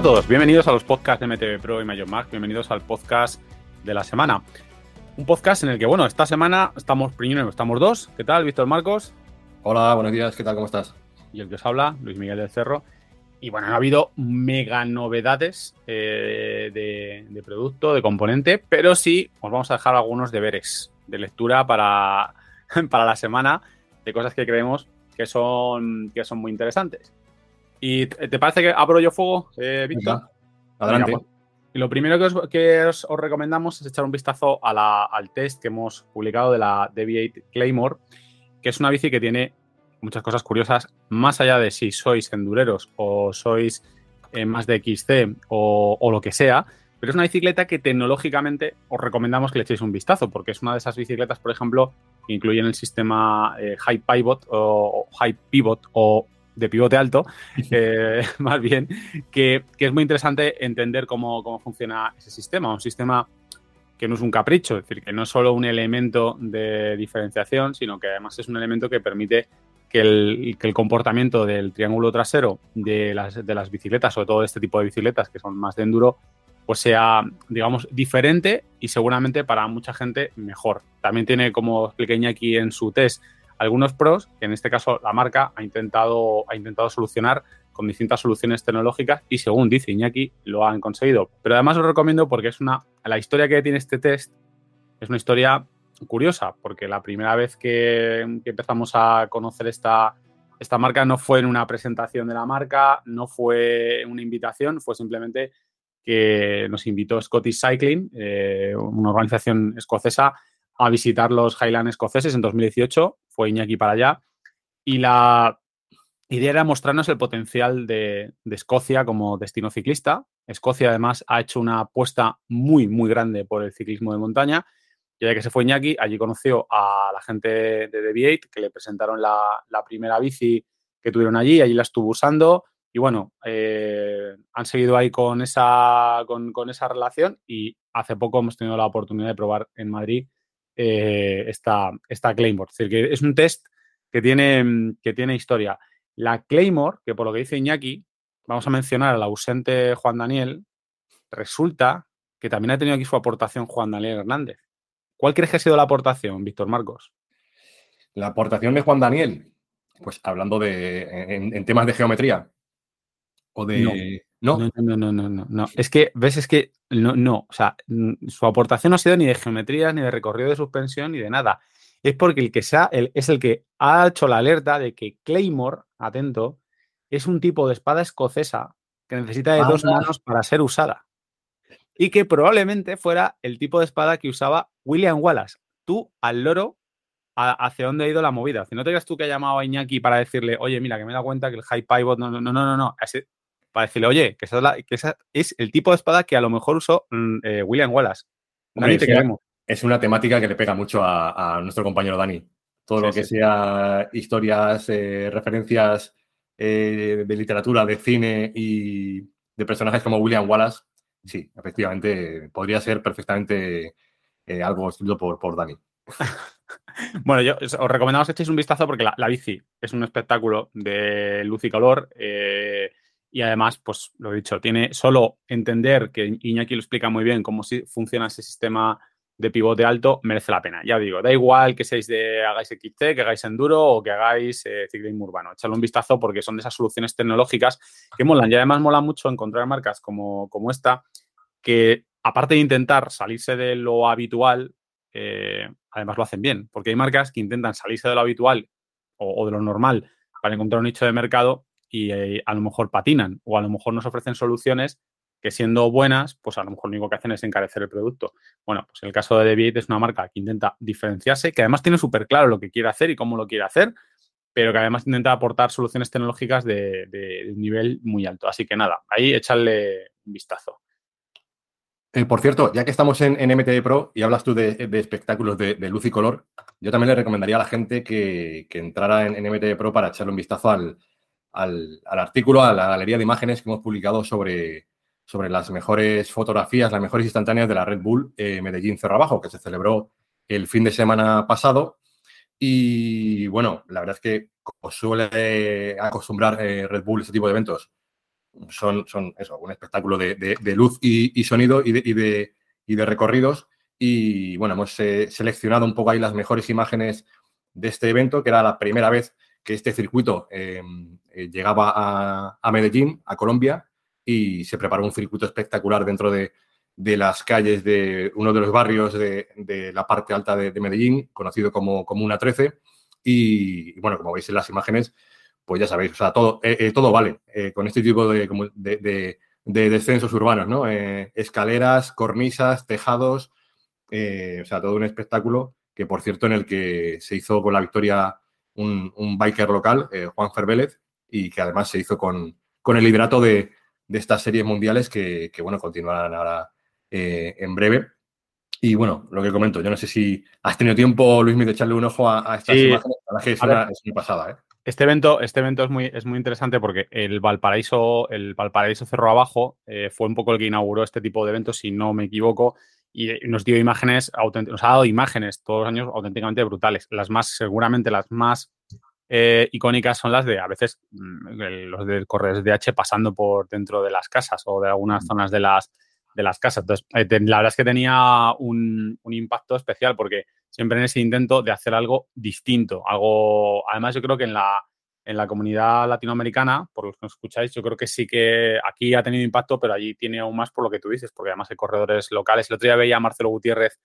A todos, bienvenidos a los podcasts de MTV Pro y Mayor bienvenidos al podcast de la semana. Un podcast en el que, bueno, esta semana estamos primero, estamos dos. ¿Qué tal, Víctor Marcos? Hola, buenos días, ¿qué tal? ¿Cómo estás? Y el que os habla, Luis Miguel del Cerro. Y bueno, ha habido mega novedades eh, de, de, producto, de componente, pero sí os vamos a dejar algunos deberes de lectura para, para la semana de cosas que creemos que son, que son muy interesantes. ¿Y te parece que abro yo fuego, eh, Víctor? Adelante. Venga, pues, y lo primero que, os, que os, os, recomendamos es echar un vistazo a la, al test que hemos publicado de la Deviate Claymore, que es una bici que tiene muchas cosas curiosas, más allá de si sois endureros o sois eh, más de XC o, o, lo que sea, pero es una bicicleta que tecnológicamente os recomendamos que le echéis un vistazo, porque es una de esas bicicletas, por ejemplo, que incluyen el sistema eh, High Pivot o, o High Pivot o de pivote alto, eh, más bien, que, que, es muy interesante entender cómo, cómo, funciona ese sistema. Un sistema que no es un capricho, es decir, que no es solo un elemento de diferenciación, sino que además es un elemento que permite que el, que el comportamiento del triángulo trasero de las, de las bicicletas, sobre todo de este tipo de bicicletas que son más de enduro, pues sea, digamos, diferente y seguramente para mucha gente mejor. También tiene, como expliqué aquí en su test, algunos pros que en este caso la marca ha intentado, ha intentado solucionar con distintas soluciones tecnológicas y según dice Iñaki lo han conseguido. Pero además os recomiendo porque es una la historia que tiene este test es una historia curiosa porque la primera vez que, que empezamos a conocer esta, esta marca no fue en una presentación de la marca, no fue una invitación, fue simplemente que nos invitó Scottish Cycling, eh, una organización escocesa, a visitar los Highlands escoceses en 2018. Fue Iñaki para allá. Y la idea era mostrarnos el potencial de, Escocia como destino ciclista. Escocia, además, ha hecho una apuesta muy, muy grande por el ciclismo de montaña. Y ya que se fue Iñaki, allí conoció a la gente de Deviate, que le presentaron la, primera bici que tuvieron allí. Allí la estuvo usando y bueno, eh, han seguido ahí con esa, con, esa relación y hace poco hemos tenido la oportunidad de probar en Madrid eh, esta, esta Claymore. Es decir, que es un test que tiene, que tiene historia. La Claymore, que por lo que dice Iñaki, vamos a mencionar al ausente Juan Daniel, resulta que también ha tenido aquí su aportación Juan Daniel Hernández. ¿Cuál crees que ha sido la aportación, Víctor Marcos? La aportación de Juan Daniel, pues hablando de en, en temas de geometría, o de. No. No, no, no, no, no, no. Es que, ves, es que no, no. O sea, su aportación no ha sido ni de geometría, ni de recorrido de suspensión, ni de nada. Es porque el que sea, el, es el que ha hecho la alerta de que Claymore, atento, es un tipo de espada escocesa que necesita de ah, dos manos para ser usada. Y que probablemente fuera el tipo de espada que usaba William Wallace. Tú al loro hacia dónde ha ido la movida. Si no te creas tú que ha llamado a Iñaki para decirle, oye, mira, que me he dado cuenta que el high pivot, no, no, no, no, no, para decirle, oye, que esa, es la, que esa es el tipo de espada que a lo mejor usó mm, eh, William Wallace. Dani, te queremos. Es una temática que le pega mucho a, a nuestro compañero Dani. Todo sí, lo que sí. sea historias, eh, referencias eh, de literatura, de cine y de personajes como William Wallace, sí, efectivamente, podría ser perfectamente algo escrito por, por Dani. bueno, yo os recomendamos que echéis un vistazo porque la, la bici es un espectáculo de luz y color. Eh, y además, pues lo he dicho, tiene solo entender que Iñaki lo explica muy bien cómo funciona ese sistema de pivote alto, merece la pena. Ya digo, da igual que seáis de hagáis XC, que hagáis enduro o que hagáis eh, ciclismo urbano. Echadle un vistazo porque son de esas soluciones tecnológicas que molan. Y además mola mucho encontrar marcas como, como esta que, aparte de intentar salirse de lo habitual, eh, además lo hacen bien. Porque hay marcas que intentan salirse de lo habitual o, o de lo normal para encontrar un nicho de mercado y eh, a lo mejor patinan o a lo mejor nos ofrecen soluciones que siendo buenas, pues a lo mejor lo único que hacen es encarecer el producto. Bueno, pues el caso de Deviate es una marca que intenta diferenciarse, que además tiene súper claro lo que quiere hacer y cómo lo quiere hacer, pero que además intenta aportar soluciones tecnológicas de, de, un nivel muy alto. Así que nada, ahí echarle un vistazo. Eh, por cierto, ya que estamos en, en Pro y hablas tú de, espectáculos de, luz y color, yo también le recomendaría a la gente que, que entrara en, en, Pro para echarle un vistazo al, al, artículo, a la galería de imágenes que hemos publicado sobre, sobre las mejores fotografías, las mejores instantáneas de la Red Bull eh, Medellín Cerro Abajo, que se celebró el fin de semana pasado. Y bueno, la verdad es que como suele acostumbrar eh, Red Bull este tipo de eventos, son, son eso, un espectáculo de, luz y, sonido y de, y de, recorridos. Y bueno, hemos eh, seleccionado un poco ahí las mejores imágenes de este evento, que era la primera vez que este circuito em, eh, llegaba a, Medellín, a Colombia, y se preparó un circuito espectacular dentro de, las calles de uno de los barrios de, la parte alta de, Medellín, conocido como, Una 13. Y, bueno, como veis en las imágenes, pues ya sabéis, o sea, todo, eh, eh, todo vale con este tipo de, de descensos urbanos, ¿no? escaleras, cornisas, tejados, o sea, todo un espectáculo que, por cierto, en el que se hizo con la victoria un, biker local, eh, Juan Fervélez, y que además se hizo con, con el liderato de, de, estas series mundiales que, bueno, continuarán ahora eh, en breve. Y bueno, lo que comento, yo no sé si has tenido tiempo, Luis, de echarle un ojo a, estas imágenes. es, una, pasada, ¿eh? Este evento, este evento es, muy, es muy interesante porque el Valparaíso, el Valparaíso Cerro Abajo fue un poco el que inauguró este tipo de eventos, si no me equivoco, y nos dio imágenes, nos ha dado imágenes todos los años auténticamente brutales. Las más, seguramente las más eh, icónicas son las de a veces mm, los del correos DH pasando por dentro de las casas o de algunas mm. zonas de las, de las casas. Entonces, eh, la verdad es que tenía un, un, impacto especial porque siempre en ese intento de hacer algo distinto, algo, además yo creo que en la, en la comunidad latinoamericana, por los que nos escucháis, yo creo que sí que aquí ha tenido impacto, pero allí tiene aún más por lo que tú dices, porque además hay corredores locales. El otro día veía a Marcelo Gutiérrez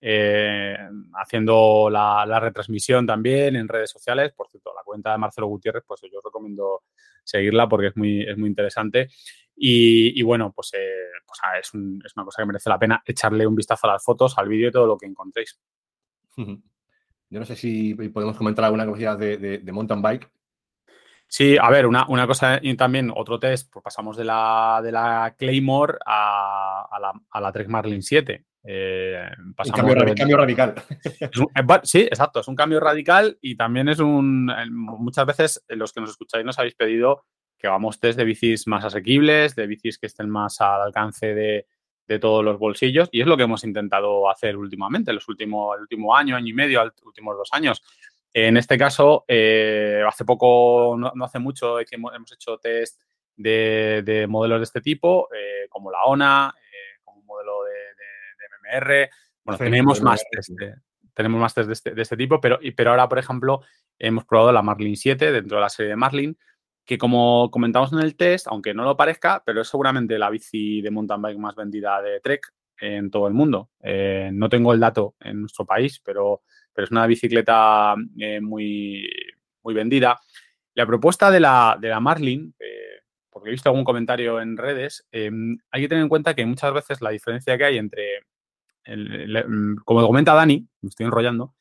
eh, haciendo la, retransmisión también en redes sociales. Por cierto, la cuenta de Marcelo Gutiérrez, pues yo os recomiendo seguirla porque es muy, es muy interesante. Y, bueno, pues, eh, pues ah, es, una cosa que merece la pena echarle un vistazo a las fotos, al vídeo y todo lo que encontréis. Yo no sé si podemos comentar alguna de, de mountain bike. Sí, a ver, una, cosa y también otro test, pues pasamos de la, de la Claymore a, la, a la Trek Marlin 7. Eh, cambio, radical. Eh, sí, exacto, es un cambio radical y también es un... Muchas veces los que nos escucháis nos habéis pedido que hagamos test de bicis más asequibles, de bicis que estén más al alcance de, todos los bolsillos y es lo que hemos intentado hacer últimamente, los últimos, el último año, año y medio, los últimos dos años. En este caso, eh, hace poco, no, hace mucho, hemos hecho test de, modelos de este tipo, eh, como la ONA, eh, como un modelo de, MMR. Bueno, tenemos más test, tenemos más test de este, tipo, pero, pero ahora, por ejemplo, hemos probado la Marlin 7 dentro de la serie de Marlin, que como comentamos en el test, aunque no lo parezca, pero es seguramente la bici de mountain bike más vendida de Trek en todo el mundo. no tengo el dato en nuestro país, pero pero es una bicicleta eh, muy, muy vendida. La propuesta de la, de la Marlin, eh, porque he visto algún comentario en redes, eh, hay que tener en cuenta que muchas veces la diferencia que hay entre, como comenta Dani, me estoy enrollando,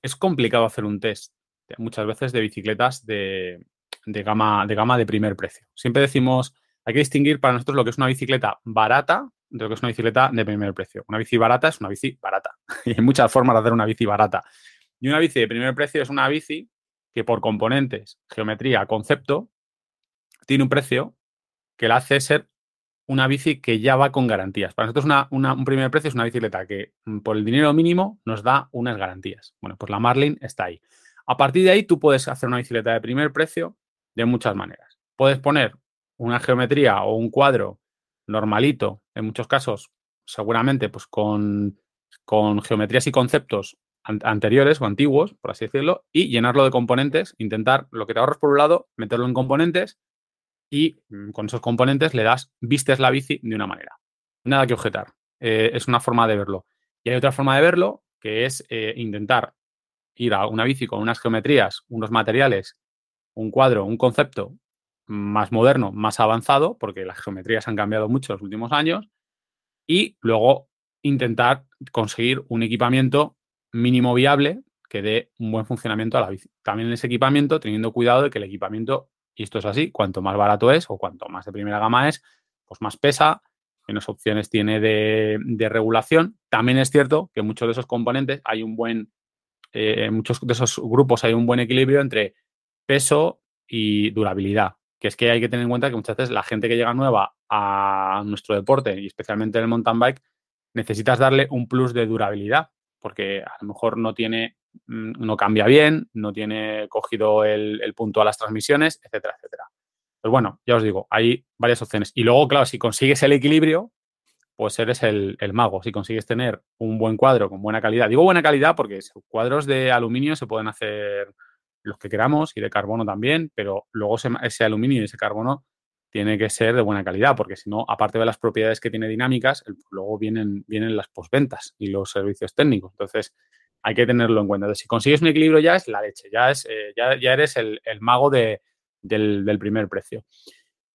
es complicado hacer un test muchas veces de bicicletas de, de, gama, de gama de primer precio. Siempre decimos, hay que distinguir para nosotros lo que es una bicicleta barata de lo que es una bicicleta de primer precio. Una bici barata es una bici barata. y hay muchas formas de hacer una bici barata. Y una bici de primer precio es una bici que por componentes, geometría, concepto, tiene un precio que la hace ser una bici que ya va con garantías. Para nosotros un primer precio es una bicicleta que mm, por el dinero mínimo nos da unas garantías. Bueno, pues la Marlin está ahí. A partir de ahí tú puedes hacer una bicicleta de primer precio de muchas maneras. Puedes poner una geometría o un cuadro normalito, en muchos casos, seguramente, pues con, con geometrías y conceptos anteriores o antiguos, por así decirlo, y llenarlo de componentes, intentar lo que te ahorras por un lado, meterlo en componentes y mm, con esos componentes le das, vistes la bici de una manera. Nada que objetar. Eh, es una forma de verlo. Y hay otra forma de verlo que es eh, intentar ir a una bici con unas geometrías, unos materiales, un cuadro, un concepto más moderno, más avanzado, porque las geometrías han cambiado mucho en los últimos años, y luego intentar conseguir un equipamiento mínimo viable que dé un buen funcionamiento a la bici. También en ese equipamiento, teniendo cuidado de que el equipamiento, y esto es así, cuanto más barato es o cuanto más de primera gama es, pues más pesa, menos opciones tiene de, regulación. También es cierto que muchos de esos componentes hay un buen, eh, muchos de esos grupos hay un buen equilibrio entre peso y durabilidad que es que hay que tener en cuenta que muchas veces la gente que llega nueva a nuestro deporte y especialmente en el mountain bike, necesitas darle un plus de durabilidad, porque a lo mejor no tiene, mm, no cambia bien, no tiene cogido el, punto a las transmisiones, etcétera, etcétera. Pues bueno, ya os digo, hay varias opciones. Y luego, claro, si consigues el equilibrio, pues eres el, mago. Si consigues tener un buen cuadro con buena calidad. Digo buena calidad porque cuadros de aluminio se pueden hacer los que queramos y de carbono también, pero luego ese, aluminio y ese carbono tiene que ser de buena calidad, porque si no, aparte de las propiedades que tiene dinámicas, luego vienen, vienen las posventas y los servicios técnicos. Entonces, hay que tenerlo en cuenta. si consigues un equilibrio ya es la leche, ya, es, eh, ya, eres el, mago del, del, primer precio.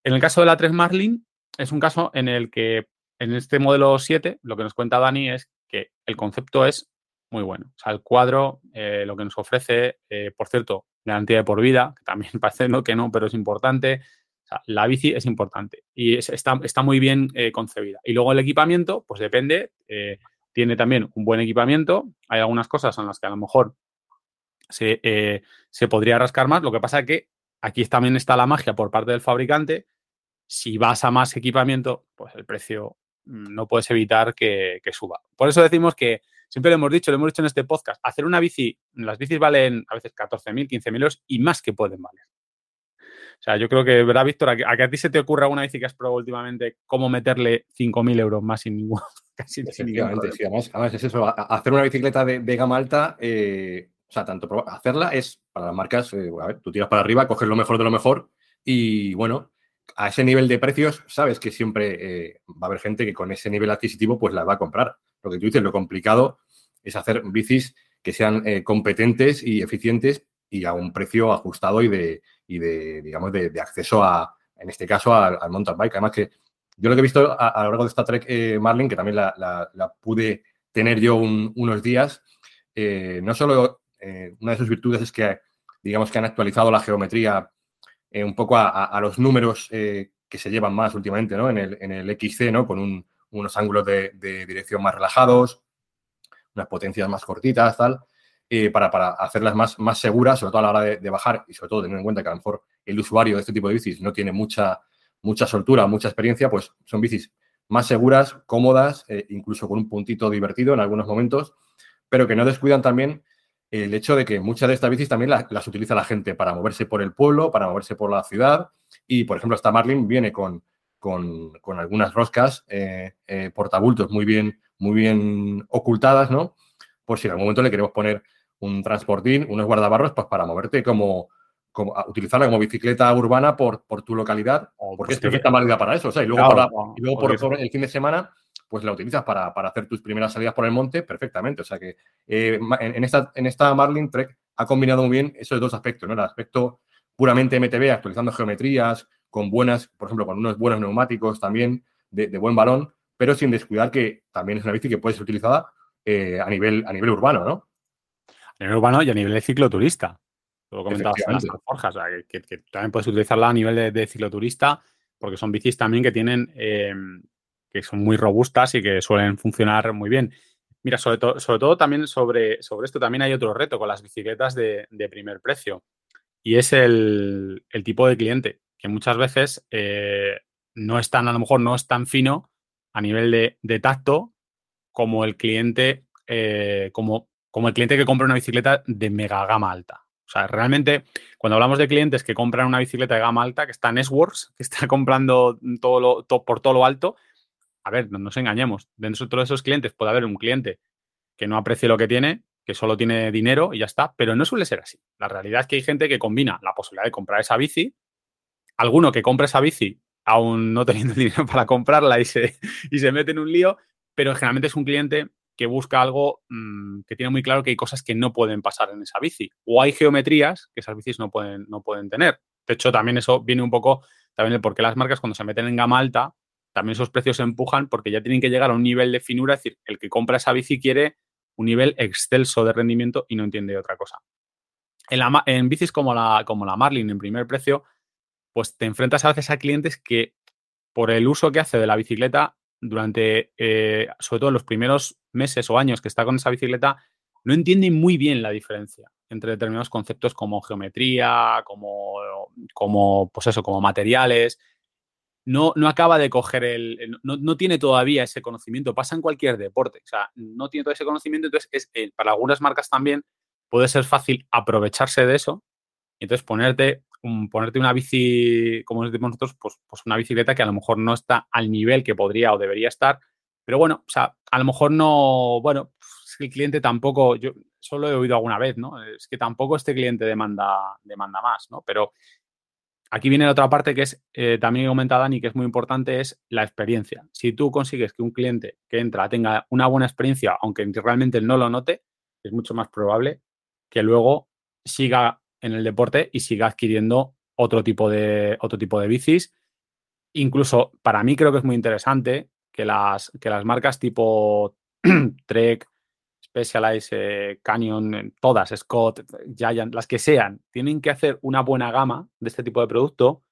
En el caso de la 3 Marlin, es un caso en el que en este modelo 7, lo que nos cuenta Dani es que el concepto es muy bueno. O sea, el cuadro, eh, lo que nos ofrece, eh, por cierto, garantía de por vida, que también parece que no, pero es importante. O sea, la bici es importante y está, está, muy bien eh, concebida. Y luego el equipamiento, pues depende, tiene también un buen equipamiento. Hay algunas cosas en las que a lo mejor se, se podría rascar más. Lo que pasa es que aquí también está la magia por parte del fabricante. Si vas a más equipamiento, pues el precio Mm, no puedes evitar que, suba. Por eso decimos que, siempre lo hemos dicho, lo hemos dicho en este podcast, hacer una bici, las bicis valen a veces 14.000, 15.000 euros y más que pueden valer. O sea, yo creo que, ¿verdad, Víctor? A que, a, ti se te ocurra una bici que has probado últimamente, cómo meterle 5.000 euros más sin ningún. Casi Efectivamente, sí, además, es eso, hacer una bicicleta de, gama alta, eh, o sea, tanto hacerla es para las marcas, eh, a ver, tú tiras para arriba, coges lo mejor de lo mejor y bueno, a ese nivel de precios, sabes que siempre eh, va a haber gente que con ese nivel adquisitivo pues la va a comprar. Lo que tú dices, lo complicado es hacer bicis que sean eh, competentes y eficientes y a un precio ajustado y de, y de digamos, de, acceso a, en este caso, al, mountain bike. Además que yo lo que he visto a, lo largo de esta Trek eh, Marlin, que también la, pude tener yo unos días, no solo una de sus virtudes es que, digamos, que han actualizado la geometría eh, un poco a, los números eh, que se llevan más últimamente ¿no? en, el, en el XC, ¿no? con unos ángulos de, dirección más relajados, unas potencias más cortitas, tal, eh, para, para, hacerlas más, más seguras, sobre todo a la hora de, bajar y sobre todo teniendo en cuenta que a lo mejor el usuario de este tipo de bicis no tiene mucha, mucha soltura, mucha experiencia, pues son bicis más seguras, cómodas, incluso con un puntito divertido en algunos momentos, pero que no descuidan también el hecho de que muchas de estas bicis también las, utiliza la gente para moverse por el pueblo, para moverse por la ciudad. Y, por ejemplo, esta Marlin viene con, con, algunas roscas eh, eh, portabultos muy bien, muy bien ocultadas, ¿no? Por si en algún momento le queremos poner un transportín, unos guardabarros, pues para moverte como, como utilizarla como bicicleta urbana por, por tu localidad, porque pues es perfecta válida para eso. O sea, y luego, y luego por, el fin de semana pues la utilizas para, hacer tus primeras salidas por el monte perfectamente. O sea que eh, en, esta, en esta Marlin Trek ha combinado muy bien esos dos aspectos, ¿no? El aspecto puramente MTB, actualizando geometrías, con buenas, por ejemplo, con unos buenos neumáticos también, de, buen balón, pero sin descuidar que también es una bici que puede ser utilizada eh, a, nivel, a nivel urbano, ¿no? A nivel urbano y a nivel de cicloturista. Lo comentabas en las forjas, o sea, que, también puedes utilizarla a nivel de, cicloturista, porque son bicis también que tienen eh, que son muy robustas y que suelen funcionar muy bien. Mira, sobre, todo sobre todo también sobre, sobre esto también hay otro reto con las bicicletas de, primer precio y es el, tipo de cliente, que muchas veces eh, no es tan, a lo mejor no es tan fino a nivel de, tacto como el cliente, eh, como, como el cliente que compra una bicicleta de mega gama alta. O sea, realmente, cuando hablamos de clientes que compran una bicicleta de gama alta, que está en S-Works, que está comprando todo lo, por todo lo alto, a ver, no nos engañemos, dentro de todos esos clientes puede haber un cliente que no aprecie lo que tiene, que solo tiene dinero y ya está, pero no suele ser así. La realidad es que hay gente que combina la posibilidad de comprar esa bici, alguno que compra esa bici aún no teniendo dinero para comprarla y se, y se mete en un lío, pero generalmente es un cliente que busca algo mm, que tiene muy claro que hay cosas que no pueden pasar en esa bici o hay geometrías que esas bicis no pueden, no pueden tener. De hecho, también eso viene un poco también de por qué las marcas cuando se meten en gama alta también esos precios se empujan porque ya tienen que llegar a un nivel de finura, es decir, el que compra esa bici quiere un nivel excelso de rendimiento y no entiende otra cosa. En, bicis como la, como la Marlin en primer precio, pues te enfrentas a veces a clientes que por el uso que hace de la bicicleta durante, eh, sobre todo en los primeros meses o años que está con esa bicicleta, no entienden muy bien la diferencia entre determinados conceptos como geometría, como, como, pues eso, como materiales, no, no acaba de coger el. No, tiene todavía ese conocimiento. Pasa en cualquier deporte. O sea, no tiene todo ese conocimiento. Entonces, es, eh, para algunas marcas también puede ser fácil aprovecharse de eso. Y entonces ponerte ponerte una bici, como decimos nosotros, pues, pues una bicicleta que a lo mejor no está al nivel que podría o debería estar, pero bueno, o sea, a lo mejor no, bueno, es que el cliente tampoco, yo solo he oído alguna vez, ¿no? Es que tampoco este cliente demanda, demanda más, ¿no? Pero aquí viene la otra parte que es, eh, también he comentado Dani, que es muy importante, es la experiencia. Si tú consigues que un cliente que entra tenga una buena experiencia, aunque realmente no lo note, es mucho más probable que luego siga en el deporte y siga adquiriendo otro tipo de, otro tipo de bicis. Incluso para mí creo que es muy interesante que las, que las marcas tipo Trek, Specialized, eh, Canyon, todas, Scott, Giant, las que sean, tienen que hacer una buena gama de este tipo de producto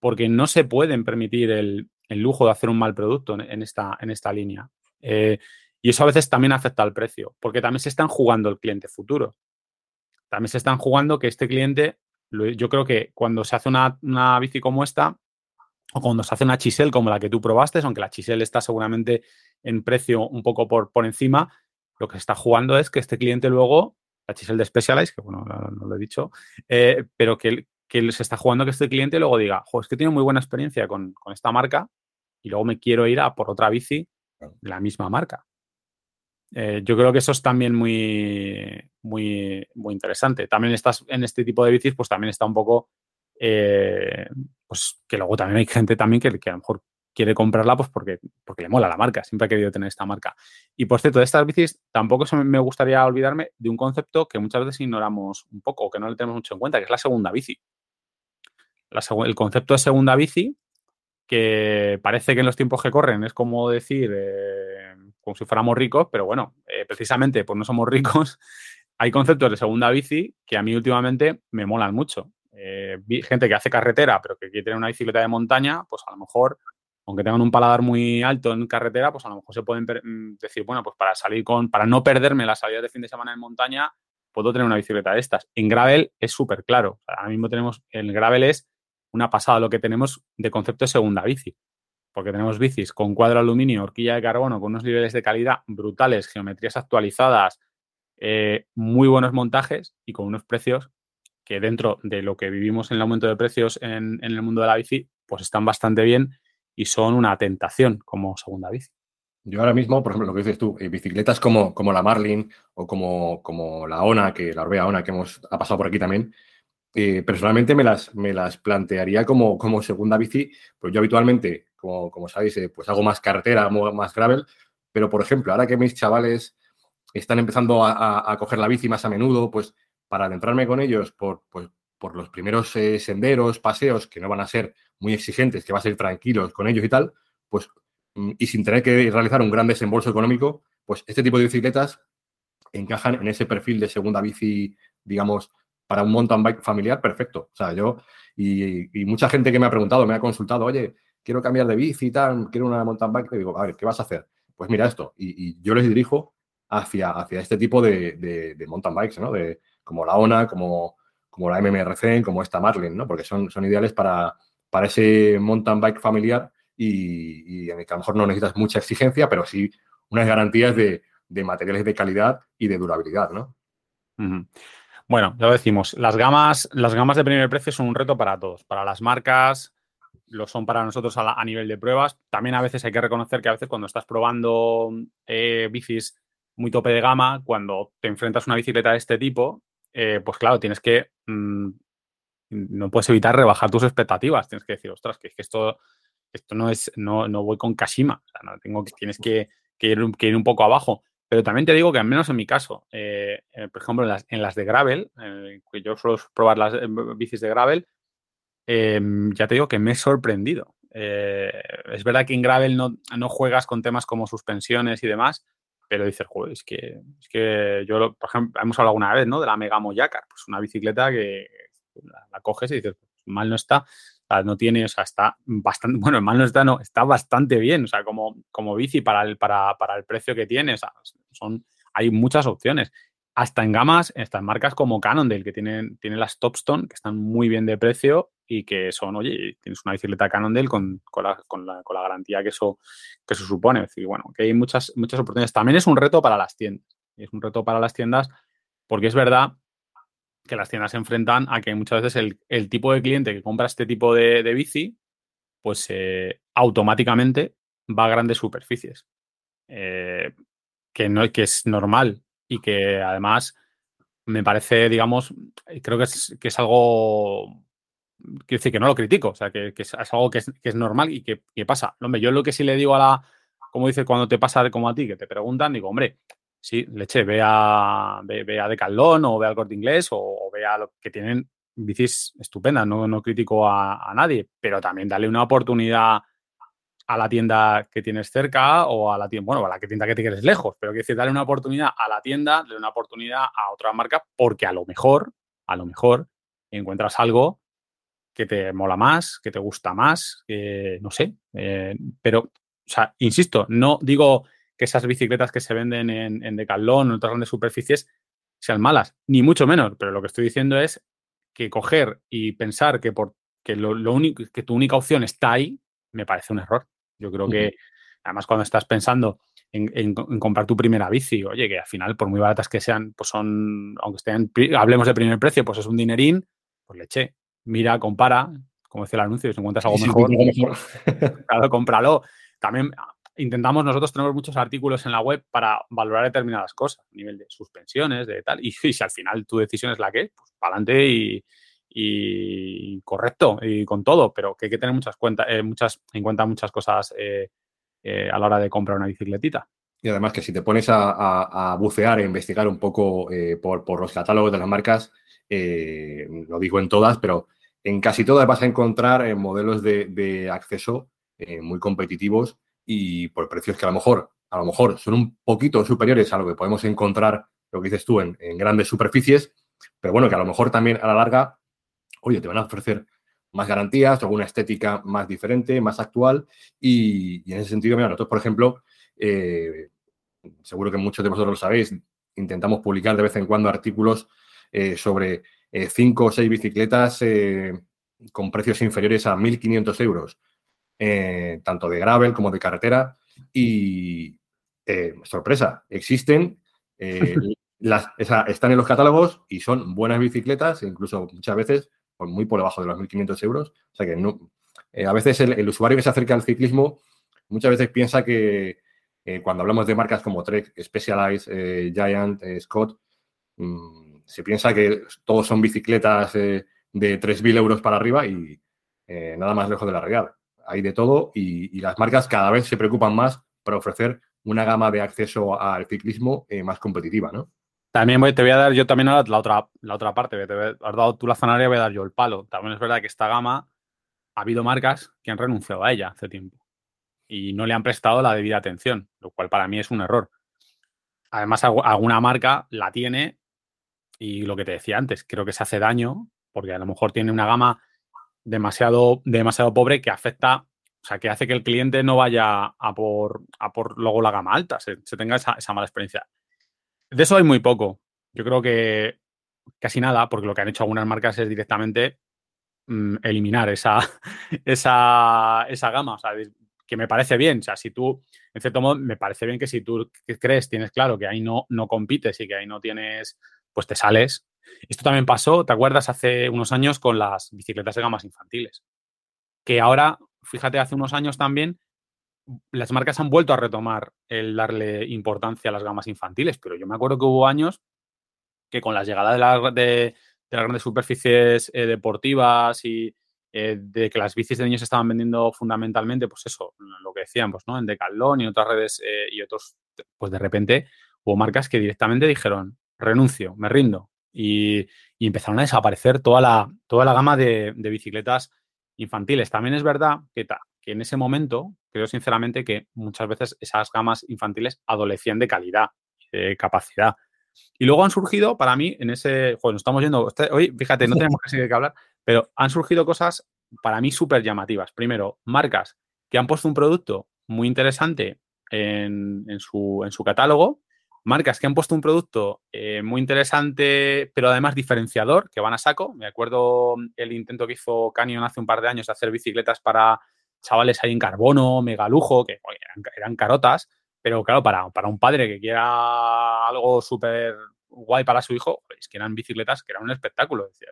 porque no se pueden permitir el, lujo de hacer un mal producto en, esta, en esta línea. Eh, y eso a veces también afecta al precio, porque también se están jugando el cliente futuro. También se están jugando que este cliente, yo creo que cuando se hace una, una bici como esta, o cuando se hace una chisel como la que tú probaste, aunque la chisel está seguramente en precio un poco por, por encima, lo que se está jugando es que este cliente luego, la chisel de Specialized, que bueno, no, lo he dicho, eh, pero que, que, se está jugando que este cliente luego diga, jo, es que tiene muy buena experiencia con, con esta marca y luego me quiero ir a por otra bici de la misma marca. Eh, yo creo que eso es también muy, muy, muy interesante. También estás en este tipo de bicis, pues también está un poco, eh, pues que luego también hay gente también que, que, a lo mejor quiere comprarla pues porque, porque le mola la marca, siempre ha querido tener esta marca. Y por cierto, de estas bicis tampoco me gustaría olvidarme de un concepto que muchas veces ignoramos un poco o que no le tenemos mucho en cuenta, que es la segunda bici. el concepto de segunda bici, que parece que en los tiempos que corren es como decir... Eh, como si fuéramos ricos, pero bueno, eh, precisamente pues no somos ricos, hay conceptos de segunda bici que a mí últimamente me molan mucho. Eh, gente que hace carretera, pero que quiere tener una bicicleta de montaña, pues a lo mejor, aunque tengan un paladar muy alto en carretera, pues a lo mejor se pueden mm, decir, bueno, pues para salir con, para no perderme las salidas de fin de semana en montaña, puedo tener una bicicleta de estas. En gravel es súper claro. ahora mismo tenemos, el gravel es una pasada lo que tenemos de concepto de segunda bici porque tenemos bicis con cuadro aluminio, horquilla de carbono, con unos niveles de calidad brutales, geometrías actualizadas, eh, muy buenos montajes y con unos precios que dentro de lo que vivimos en el aumento de precios en, el mundo de la bici, pues están bastante bien y son una tentación como segunda bici. Yo ahora mismo, por ejemplo, lo que dices tú, eh, bicicletas como, como la Marlin o como, como la ONA, que la Orbea ONA que hemos ha pasado por aquí también, eh, personalmente me las, me las plantearía como, como segunda bici, pues yo habitualmente como, sabéis, eh, pues hago más carretera, más gravel, pero por ejemplo, ahora que mis chavales están empezando a, coger la bici más a menudo, pues para adentrarme con ellos por, pues, por los primeros eh, senderos, paseos, que no van a ser muy exigentes, que va a ser tranquilos con ellos y tal, pues mm, y sin tener que realizar un gran desembolso económico, pues este tipo de bicicletas encajan en ese perfil de segunda bici, digamos, para un mountain bike familiar, perfecto. O sea, yo, y, y, mucha gente que me ha preguntado, me ha consultado, oye, quiero cambiar de bici y tal, quiero una mountain bike, le digo, a ver, ¿qué vas a hacer? Pues mira esto. Y, yo les dirijo hacia, hacia este tipo de, de, mountain bikes, ¿no? De, como la ONA, como, como la MMRC, como esta Marlin, ¿no? Porque son, son ideales para, para ese mountain bike familiar y, y, a lo mejor no necesitas mucha exigencia, pero sí unas garantías de, de materiales de calidad y de durabilidad, ¿no? Bueno, ya lo decimos, las gamas, las gamas de primer precio son un reto para todos, para las marcas, lo son para nosotros a, nivel de pruebas. También a veces hay que reconocer que a veces cuando estás probando eh, bicis muy tope de gama, cuando te enfrentas a una bicicleta de este tipo, eh, pues claro, tienes que... Mm, no puedes evitar rebajar tus expectativas. Tienes que decir, ostras, que, es que esto, esto no es, no, no voy con Kashima. no tengo, tienes que, ir, un poco abajo. Pero también te digo que al menos en mi caso, eh, por ejemplo, en las, en las de gravel, que yo suelo probar las bicis de gravel, Em, ya te digo que me he sorprendido. Eh, es verdad que en Gravel no, no, juegas con temas como suspensiones y demás, pero dices, joder, es que, es que yo, por ejemplo, hemos hablado alguna vez, ¿no? De la Mega Moyacar, pues una bicicleta que la, coges y dices, pues mal no está, no tiene, o sea, está bastante, bueno, mal no está, no, está bastante bien, o sea, como, como bici para el, para, para el precio que tiene, o sea, son, hay muchas opciones hasta en gamas, estas marcas como Cannondale, que tienen, tienen las Topstone, que están muy bien de precio y que son, oye, tienes una bicicleta Cannondale con, con, la, con, la, con la, garantía que eso, que eso supone. Es decir, bueno, que hay muchas, muchas oportunidades. También es un reto para las tiendas. Es un reto para las tiendas porque es verdad que las tiendas se enfrentan a que muchas veces el, tipo de cliente que compra este tipo de, bici, pues eh, automáticamente va a grandes superficies. Eh, que, no, que es normal y que además me parece, digamos, creo que es, que es algo quiero decir que no lo critico, o sea, que, es, algo que es, normal y que, pasa. Hombre, yo lo que sí le digo a la, como dice cuando te pasa como a ti, que te preguntan, digo, hombre, sí, leche, ve a, ve, a Decathlon o ve al Corte Inglés o, ve a lo que tienen bicis estupendas, no, no critico a, nadie, pero también dale una oportunidad a la tienda que tienes cerca o a la tienda, bueno, a la tienda que te quieres lejos, pero quiero decir, dale una oportunidad a la tienda, dale una oportunidad a otra marca, porque a lo mejor, a lo mejor encuentras algo que te mola más, que te gusta más, no sé, eh, pero, o sea, insisto, no digo que esas bicicletas que se venden en, en Decathlon o en otras grandes superficies sean malas, ni mucho menos, pero lo que estoy diciendo es que coger y pensar que, por, que, lo, único, que tu única opción está ahí, me parece un error. Yo creo que, además, cuando estás pensando en, comprar tu primera bici, oye, que al final, por muy baratas que sean, pues son, aunque estén, hablemos de primer precio, pues es un dinerín, pues le eché. Mira, compara, como dice el anuncio, si encuentras algo mejor, claro, cómpralo. También intentamos, nosotros tenemos muchos artículos en la web para valorar determinadas cosas, a nivel de suspensiones, de tal, y, si al final tu decisión es la que es, pues para adelante y, correcto, y con todo, pero que hay que tener muchas cuenta, eh, muchas, en cuenta muchas cosas eh, eh, a la hora de comprar una bicicletita. Y además que si te pones a, bucear e investigar un poco por, los catálogos de las marcas, lo digo en todas, pero en casi todas vas a encontrar modelos de, acceso muy competitivos y por precios que a lo mejor, a lo mejor son un poquito superiores a lo que podemos encontrar, lo que dices tú, en, grandes superficies, pero bueno, que a lo mejor también a la larga, oye, te van a ofrecer más garantías, alguna estética más diferente, más actual. Y, en ese sentido, mira, nosotros, por ejemplo, eh, seguro que muchos de vosotros lo sabéis, intentamos publicar de vez en cuando artículos eh, sobre eh, cinco o seis bicicletas con precios inferiores a 1.500 euros. Eh, tanto de gravel como de carretera. Y eh, sorpresa, existen, eh, las, están en los catálogos y son buenas bicicletas, incluso muchas veces muy por debajo de los 1.500 euros. O sea que no, a veces el, usuario que se acerca al ciclismo muchas veces piensa que cuando hablamos de marcas como Trek, Specialized, Giant, Scott, mm, se piensa que todos son bicicletas de 3.000 euros para arriba y nada más lejos de la realidad hay de todo y, las marcas cada vez se preocupan más por ofrecer una gama de acceso al ciclismo eh, más competitiva, ¿no? También te voy a dar yo también la otra, la otra parte, te has dado tú la zanahoria, voy a dar yo el palo. También es verdad que esta gama ha habido marcas que han renunciado a ella hace tiempo y no le han prestado la debida atención, lo cual para mí es un error. Además, alguna marca la tiene y lo que te decía antes, creo que se hace daño porque a lo mejor tiene una gama demasiado, demasiado pobre que afecta, o sea, que hace que el cliente no vaya a por, a por luego la gama alta, se, tenga esa, mala experiencia. De eso hay muy poco. Yo creo que casi nada, porque lo que han hecho algunas marcas es directamente mm, eliminar esa, esa, esa gama. O sea, que me parece bien. O sea, si tú, en cierto modo, me parece bien que si tú crees, tienes claro que ahí no, no compites y que ahí no tienes, pues te sales esto también pasó, ¿te acuerdas? Hace unos años con las bicicletas de gamas infantiles. Que ahora, fíjate, hace unos años también las marcas han vuelto a retomar el darle importancia a las gamas infantiles, pero yo me acuerdo que hubo años que con la llegada de, las grandes superficies eh, deportivas y eh, de que las bicis de niños estaban vendiendo fundamentalmente, pues eso, lo que decíamos, ¿no? En Decathlon y otras redes eh, y otros, pues de repente hubo marcas que directamente dijeron, renuncio, me rindo, y, empezaron a desaparecer toda la, toda la gama de, bicicletas infantiles. También es verdad que, que en ese momento creo sinceramente que muchas veces esas gamas infantiles adolecían de calidad, de capacidad. Y luego han surgido, para mí, en ese. Bueno, estamos yendo. Este, hoy, fíjate, no tenemos casi que hablar, pero han surgido cosas para mí súper llamativas. Primero, marcas que han puesto un producto muy interesante en, su, en su catálogo marcas que han puesto un producto eh, muy interesante, pero además diferenciador, que van a saco. Me acuerdo el intento que hizo Canyon hace un par de años de hacer bicicletas para chavales ahí en carbono, mega lujo, que eran, carotas, pero claro, para, para un padre que quiera algo súper guay para su hijo, es que eran bicicletas que eran un espectáculo. Decía,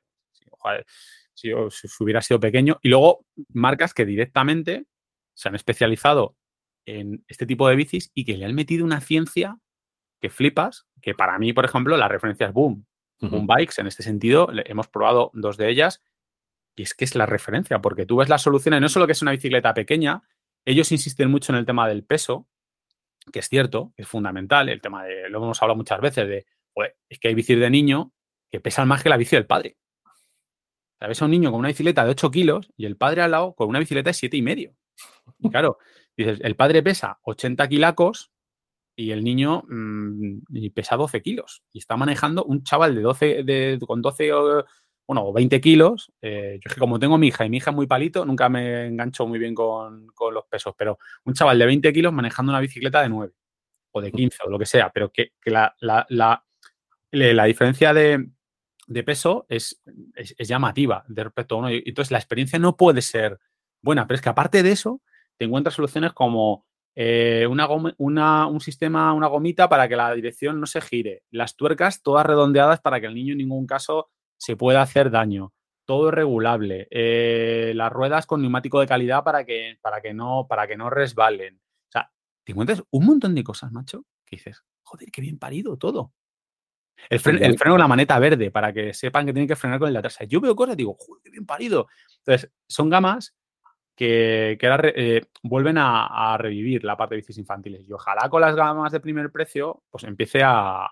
si, hubiera sido pequeño. Y luego marcas que directamente se han especializado en este tipo de bicis y que le han metido una ciencia que flipas, que para mí, por ejemplo, la referencia es Boom. Boom Bikes, en este sentido, hemos probado dos de ellas y es que es la referencia, porque tú ves las soluciones, no solo que es una bicicleta pequeña, ellos insisten mucho en el tema del peso, que es cierto, es fundamental, el tema de, lo hemos hablado muchas veces, de, es que hay bicis de niño que pesan más que la bici del padre. Ves a un niño con una bicicleta de 8 kilos y el padre al lado con una bicicleta de 7 y medio. Y claro, dices, el padre pesa 80 kilacos y el niño mm, pesa 12 kilos. Y está manejando un chaval de 12, de, con 12 bueno, o 20 kilos. Eh, yo es que como tengo mi hija y mi hija es muy palito, nunca me engancho muy bien con, los pesos, pero un chaval de 20 kilos manejando una bicicleta de 9 o de 15 o lo que sea, pero que, la, la, diferencia de, peso es, es, llamativa de respecto a uno. Entonces, la experiencia no puede ser buena, pero es que aparte de eso, te encuentras soluciones como eh, una, un sistema, una gomita para que la dirección no se gire, las tuercas todas redondeadas para que el niño en ningún caso se pueda hacer daño, todo regulable, eh, las ruedas con neumático de calidad para que, para que, no, para que no resbalen. O sea, te encuentras un montón de cosas, macho, que dices, joder, qué bien parido todo. El, el freno la maneta verde para que sepan que tienen que frenar con el de atrás. Yo veo cosas y digo, joder, qué bien parido. Entonces, son gamas que, ahora eh, vuelven a, revivir la parte de bicis infantiles. Y ojalá con las gamas de primer precio, pues empiece a,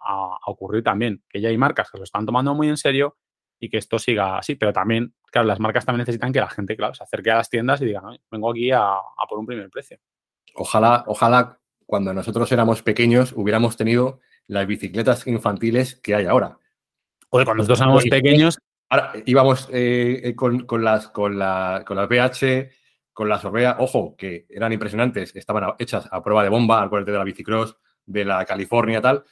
ocurrir también, que ya hay marcas que lo están tomando muy en serio y que esto siga así. Pero también, claro, las marcas también necesitan que la gente, claro, se acerque a las tiendas y diga, vengo aquí a, por un primer precio. Ojalá, ojalá cuando nosotros éramos pequeños hubiéramos tenido las bicicletas infantiles que hay ahora. O cuando nosotros éramos pequeños. Ahora íbamos eh, eh, con, las, con, la, con las BH, con la Orbea, ojo, que eran impresionantes, estaban hechas a prueba de bomba, al de la bicicross, de la California, tal.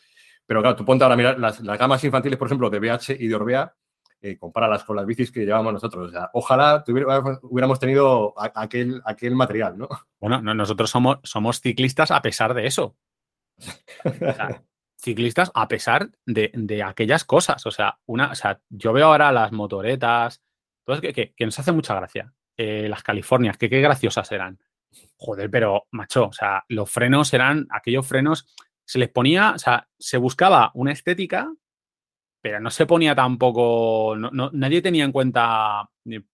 Pero claro, tú ponte ahora a mirar las, gamas infantiles, por ejemplo, de BH y de Orbea, eh, compáralas con las bicis que llevábamos nosotros. O sea, ojalá hubiéramos tenido aquel, aquel material, ¿no? Bueno, nosotros somos, somos ciclistas a pesar de eso. ciclistas a pesar de, aquellas cosas. O sea, una, o sea, yo veo ahora las motoretas, todo que, que nos hace mucha gracia. Eh, las Californias, que qué graciosas eran. Joder, pero macho, o sea, los frenos eran, aquellos frenos, se les ponía, o sea, se buscaba una estética, pero no se ponía tampoco, no, nadie tenía en cuenta,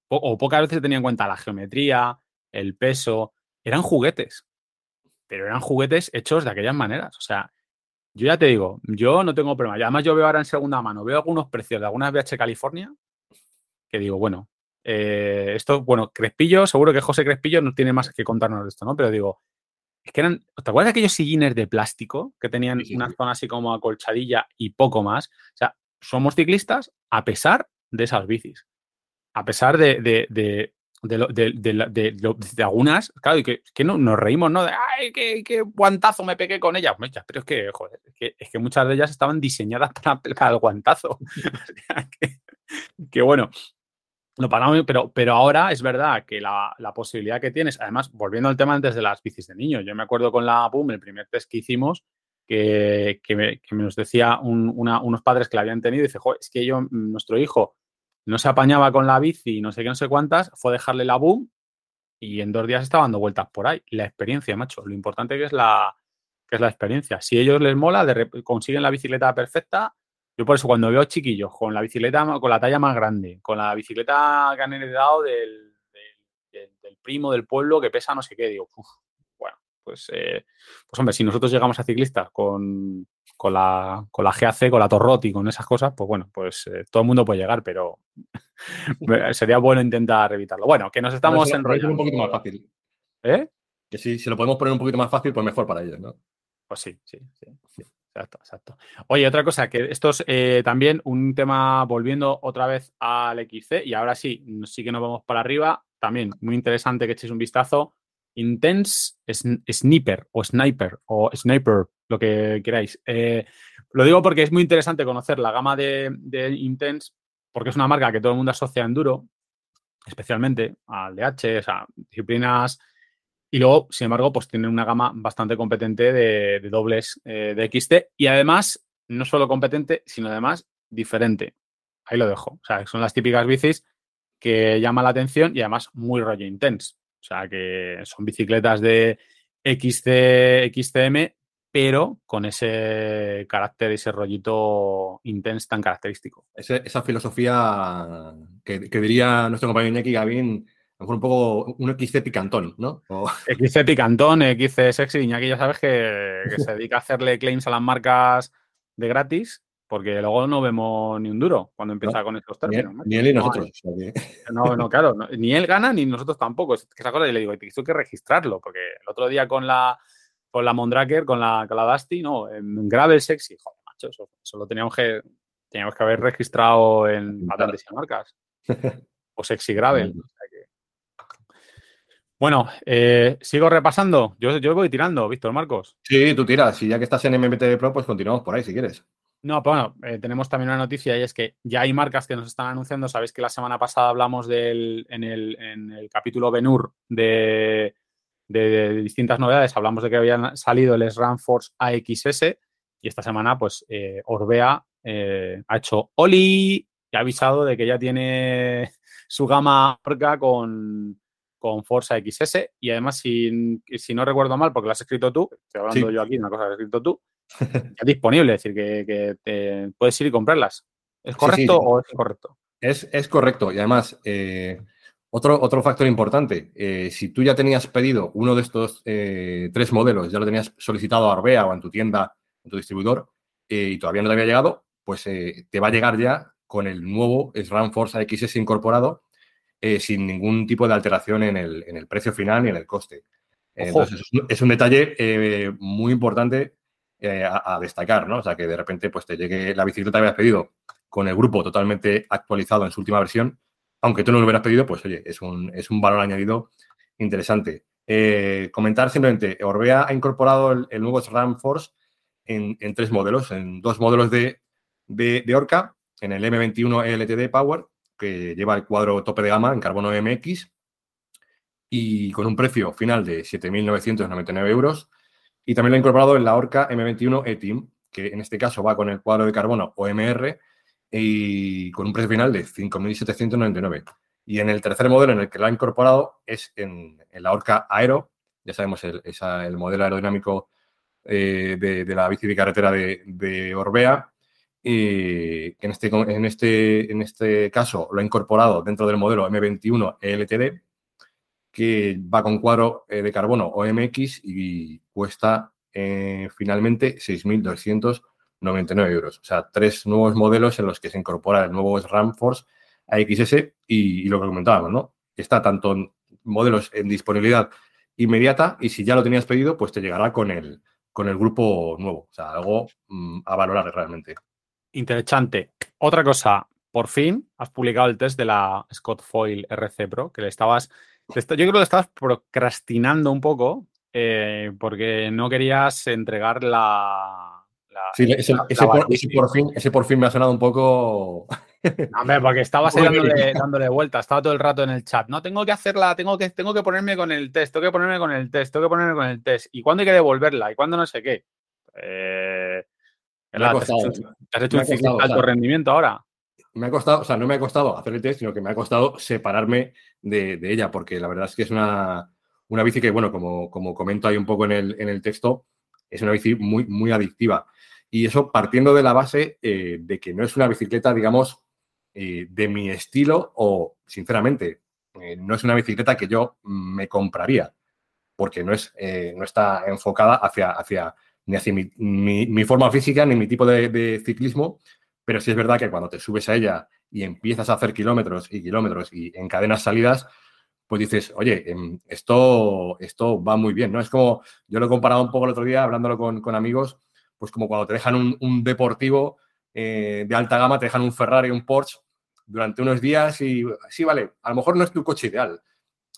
o pocas veces tenía en cuenta la geometría, el peso, eran juguetes, pero eran juguetes hechos de aquellas maneras, o sea, yo ya te digo, yo no tengo problema. Y además yo veo ahora en segunda mano, veo algunos precios de algunas VH California que digo, bueno, eh, esto, bueno, Crespillo, seguro que José Crespillo no tiene más que contarnos de esto, ¿no? Pero digo, es que eran, ¿te acuerdas de aquellos sillines de plástico que tenían una zona así como acolchadilla y poco más? O sea, somos ciclistas a pesar de esas bicis. A pesar de, de, de, de, algunas, claro, y que, que no, nos reímos, ¿no? De, ¡ay, qué, qué guantazo me pegué con ellas! Pero es que, joder, es que, es que muchas de ellas estaban diseñadas para, para el guantazo. que, que, bueno, no paramos, pero, pero ahora es verdad que la, posibilidad que tienes, además, volviendo al tema antes de las bicis de niños, yo me acuerdo con la PUM, el primer test que hicimos, que, que, me, nos decía unos padres que la habían tenido, y dice, es que yo, nuestro hijo no se apañaba con la bici, no sé qué, no sé cuántas, fue dejarle la boom y en dos días estaba dando vueltas por ahí. La experiencia, macho, lo importante que es la, que es la experiencia. Si a ellos les mola, consiguen la bicicleta perfecta, yo por eso cuando veo chiquillos con la bicicleta, con la talla más grande, con la bicicleta que han heredado del, del, primo del pueblo que pesa no sé qué, digo, bueno, pues, eh, pues hombre, si nosotros llegamos a ciclistas con, con, la, con la GAC, con la Torroti, con esas cosas, pues bueno, pues eh, todo el mundo puede llegar, pero sería bueno intentar evitarlo. Bueno, que nos estamos enrollando. un poquito más fácil. ¿Eh? Que si, si lo podemos poner un poquito más fácil, pues mejor para ellos, ¿no? Pues sí, sí, sí. Exacto, exacto. Oye, otra cosa, que esto es eh, también un tema, volviendo otra vez al XC, y ahora sí, sí que nos vamos para arriba, también muy interesante que echéis un vistazo. Intense Sniper o Sniper o Sniper, lo que queráis. Eh, lo digo porque es muy interesante conocer la gama de, de, Intense, porque es una marca que todo el mundo asocia a enduro, especialmente al DH, o sea, disciplinas y luego, sin embargo, pues tienen una gama bastante competente de, dobles eh, de XT y además no solo competente, sino además diferente. Ahí lo dejo. O sea, son las típicas bicis que llaman la atención y además muy rollo intense. O sea, que son bicicletas de XC, XCM, pero con ese carácter, ese rollito intense tan característico. esa filosofía que, diría nuestro compañero Iñaki Gavín, a lo mejor un poco un XC picantón, ¿no? XC picantón, XC sexy, Iñaki ya sabes que, que se dedica a hacerle claims a las marcas de gratis porque luego no vemos ni un duro cuando empieza con estos términos. Ni, él ni nosotros. No, no, claro, ni él gana ni nosotros tampoco. Es que esa cosa y le digo, tengo que registrarlo, porque el otro día con la con la Mondraker, con la, con la Dusty, no, en Gravel Sexy, joder, macho, eso, lo teníamos que, teníamos que haber registrado en patentes y marcas. o Sexy Gravel. Bueno, eh, sigo repasando. Yo, yo voy tirando, Víctor Marcos. Sí, tú tiras. Y ya que estás en MMT Pro, pues continuamos por ahí si quieres. No, pero bueno, eh, tenemos también una noticia y es que ya hay marcas que nos están anunciando. Sabéis que la semana pasada hablamos del, en, el, en el capítulo Benur de, de, distintas novedades. Hablamos de que habían salido el SRAM Force AXS y esta semana, pues, eh, Orbea eh, ha hecho Oli y ha avisado de que ya tiene su gama Orca con, con Force AXS y además, si, si, no recuerdo mal, porque lo has escrito tú, estoy hablando yo aquí, una cosa que has escrito tú, es disponible, es decir, que, te puedes ir y comprarlas. ¿Es correcto o es incorrecto? Es, correcto y además, eh, otro, otro factor importante, eh, si tú ya tenías pedido uno de estos eh, tres modelos, ya lo tenías solicitado a Arbea o en tu tienda, en tu distribuidor, y todavía no te había llegado, pues te va a llegar ya con el nuevo SRAM Force AXS incorporado sin ningún tipo de alteración en el, en el, precio final ni en el coste. Entonces, es un, detalle muy importante eh, a, destacar, ¿no? O sea, que de repente pues te llegue la bicicleta que habías pedido con el grupo totalmente actualizado en su última versión, aunque tú no lo hubieras pedido, pues oye, es un, es un valor añadido interesante. Eh, comentar simplemente, Orbea ha incorporado el, nuevo SRAM Force en, tres modelos, en dos modelos de, de, Orca, en el M21 LTD Power, que lleva el cuadro tope de gama en carbono MX y con un precio final de 7.999 euros. Y también lo ha incorporado en la Orca M21 E-Team, que en este caso va con el cuadro de carbono OMR y con un precio final de 5.799. Y en el tercer modelo en el que lo ha incorporado es en, la Orca Aero, ya sabemos el, el modelo aerodinámico eh, de, la bici de carretera de, Orbea, y en este, en, este, en este caso lo ha incorporado dentro del modelo M21 LTD, que va con cuadro eh, de carbono OMX y cuesta eh, finalmente 6.299 euros. O sea, tres nuevos modelos en los que se incorpora el nuevo SRAM Force AXS y, lo que comentábamos, ¿no? Está tanto en modelos en disponibilidad inmediata y si ya lo tenías pedido, pues te llegará con el, con el grupo nuevo. O sea, algo mm, a valorar realmente. Interesante. Otra cosa, por fin has publicado el test de la Scott Foil RC Pro, que le estabas yo creo que lo estabas procrastinando un poco eh, porque no querías entregar la. sí, ese, por, fin, ese por fin me ha sonado un poco. hombre, porque estabas dándole, dándole vuelta, estaba todo el rato en el chat. No, tengo que hacerla, tengo que, tengo que ponerme con el test, tengo que ponerme con el test, tengo que ponerme con el test. ¿Y cuándo hay que devolverla? ¿Y cuándo no sé qué? Eh, ¿Te has hecho, un alto rendimiento ahora? me ha costado, o sea, no me ha costado hacer el test, sino que me ha costado separarme de, ella, porque la verdad es que es una, una bici que, bueno, como, como comento ahí un poco en el, en el texto, es una bici muy, muy adictiva. Y eso partiendo de la base eh, de que no es una bicicleta, digamos, eh, de mi estilo o, sinceramente, eh, no es una bicicleta que yo me compraría, porque no, es, no está enfocada hacia, hacia ni hacia mi, mi, forma física ni mi tipo de, ciclismo, pero sí es verdad que cuando te subes a ella y empiezas a hacer kilómetros y kilómetros y encadenas salidas, pues dices, oye, em, esto, esto va muy bien, ¿no? Es como, yo lo he comparado un poco el otro día hablándolo con, amigos, pues como cuando te dejan un, deportivo eh, de alta gama, te dejan un Ferrari, un Porsche durante unos días y sí, vale, a lo mejor no es tu coche ideal,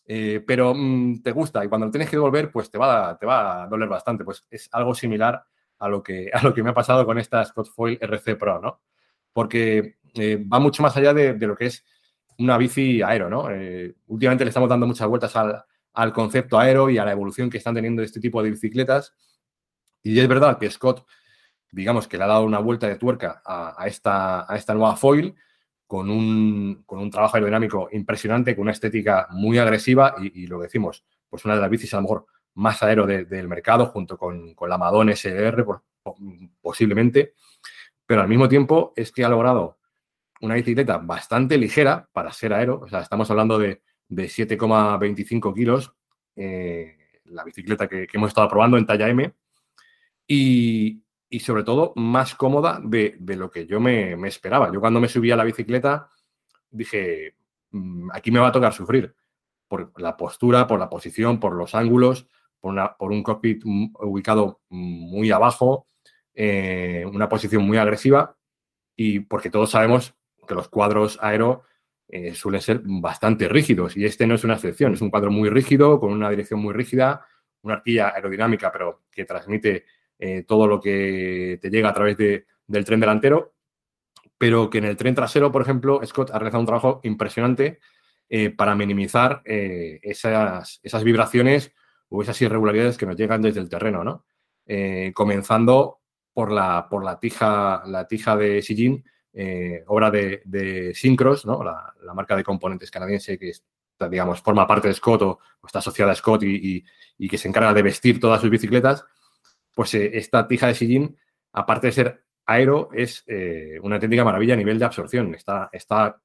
eh, pero mm, te gusta y cuando tienes que devolver, pues te va, te va a doler bastante. Pues es algo similar a lo que, a lo que me ha pasado con esta Scott Foil RC Pro, ¿no? porque eh, va mucho más allá de, lo que es una bici aero, ¿no? Eh, últimamente le estamos dando muchas vueltas al, concepto aero y a la evolución que están teniendo este tipo de bicicletas. Y es verdad que Scott digamos que le ha dado una vuelta de tuerca a, esta, a esta nueva foil con un, con un, trabajo aerodinámico impresionante, con una estética muy agresiva y, lo decimos, pues una de las bicis a lo mejor más aero del mercado junto con, con la Madone SR posiblemente, pero al mismo tiempo es que ha logrado una bicicleta bastante ligera para ser aero, o sea, estamos hablando de, de 7,25 kilos, eh, la bicicleta que, hemos estado probando en talla M, y, sobre todo más cómoda de, lo que yo me, esperaba. Yo cuando me subí a la bicicleta dije, mm, aquí me va a tocar sufrir por la postura, por la posición, por los ángulos, por, por un cockpit ubicado muy abajo, eh, una posición muy agresiva y porque todos sabemos que los cuadros aero eh, suelen ser bastante rígidos y este no es una excepción, es un cuadro muy rígido, con una dirección muy rígida, una arquilla aerodinámica, pero que transmite eh, todo lo que te llega a través del tren delantero, pero que en el tren trasero, por ejemplo, Scott ha realizado un trabajo impresionante eh, para minimizar esas, esas, vibraciones o esas irregularidades que nos llegan desde el terreno, ¿no? comenzando por la, por la tija, la tija de eh, obra de, de Syncros, ¿no? la, marca de componentes canadiense que digamos, forma parte de Scott o, está asociada a Scott y, que se encarga de vestir todas sus bicicletas, pues eh, esta tija de sillín, aparte de ser aero, es eh, una auténtica maravilla a nivel de absorción. Está, está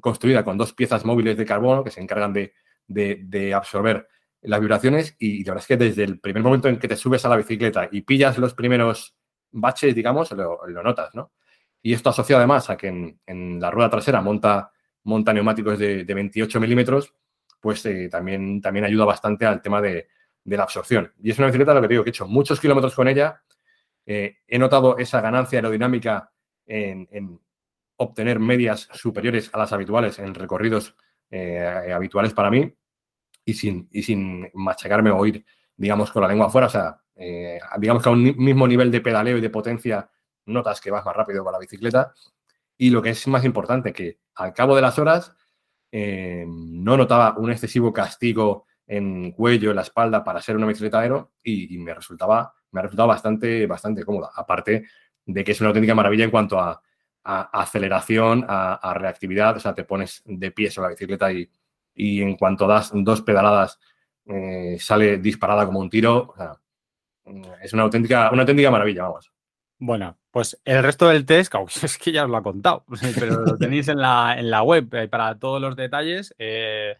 construida con dos piezas móviles de carbono que se encargan de, absorber las vibraciones y la verdad es que desde el primer momento en que te subes a la bicicleta y pillas los primeros baches, digamos, lo, notas, ¿no? Y esto asociado además a que en, la rueda trasera monta, monta neumáticos de, 28 milímetros, pues eh, también, también ayuda bastante al tema de, la absorción. Y es una bicicleta, lo que digo, que he hecho muchos kilómetros con ella. Eh, he notado esa ganancia aerodinámica en, obtener medias superiores a las habituales en recorridos eh, habituales para mí y sin, y sin machacarme o ir, digamos, con la lengua afuera. O sea, digamos que a un mismo nivel de pedaleo y de potencia notas que vas más rápido con la bicicleta. Y lo que es más importante, que al cabo de las horas eh, no notaba un excesivo castigo en cuello, en la espalda para ser una bicicleta aero y, me resultaba, me ha resultado bastante, bastante cómoda. Aparte de que es una auténtica maravilla en cuanto a, aceleración, a, reactividad, o sea, te pones de pie sobre la bicicleta y, en cuanto das dos pedaladas eh, sale disparada como un tiro. es una auténtica, una auténtica maravilla, vamos. Bueno, pues el resto del test, es que ya os lo ha contado, pero lo tenéis en la, en la web eh, para todos los detalles. Eh,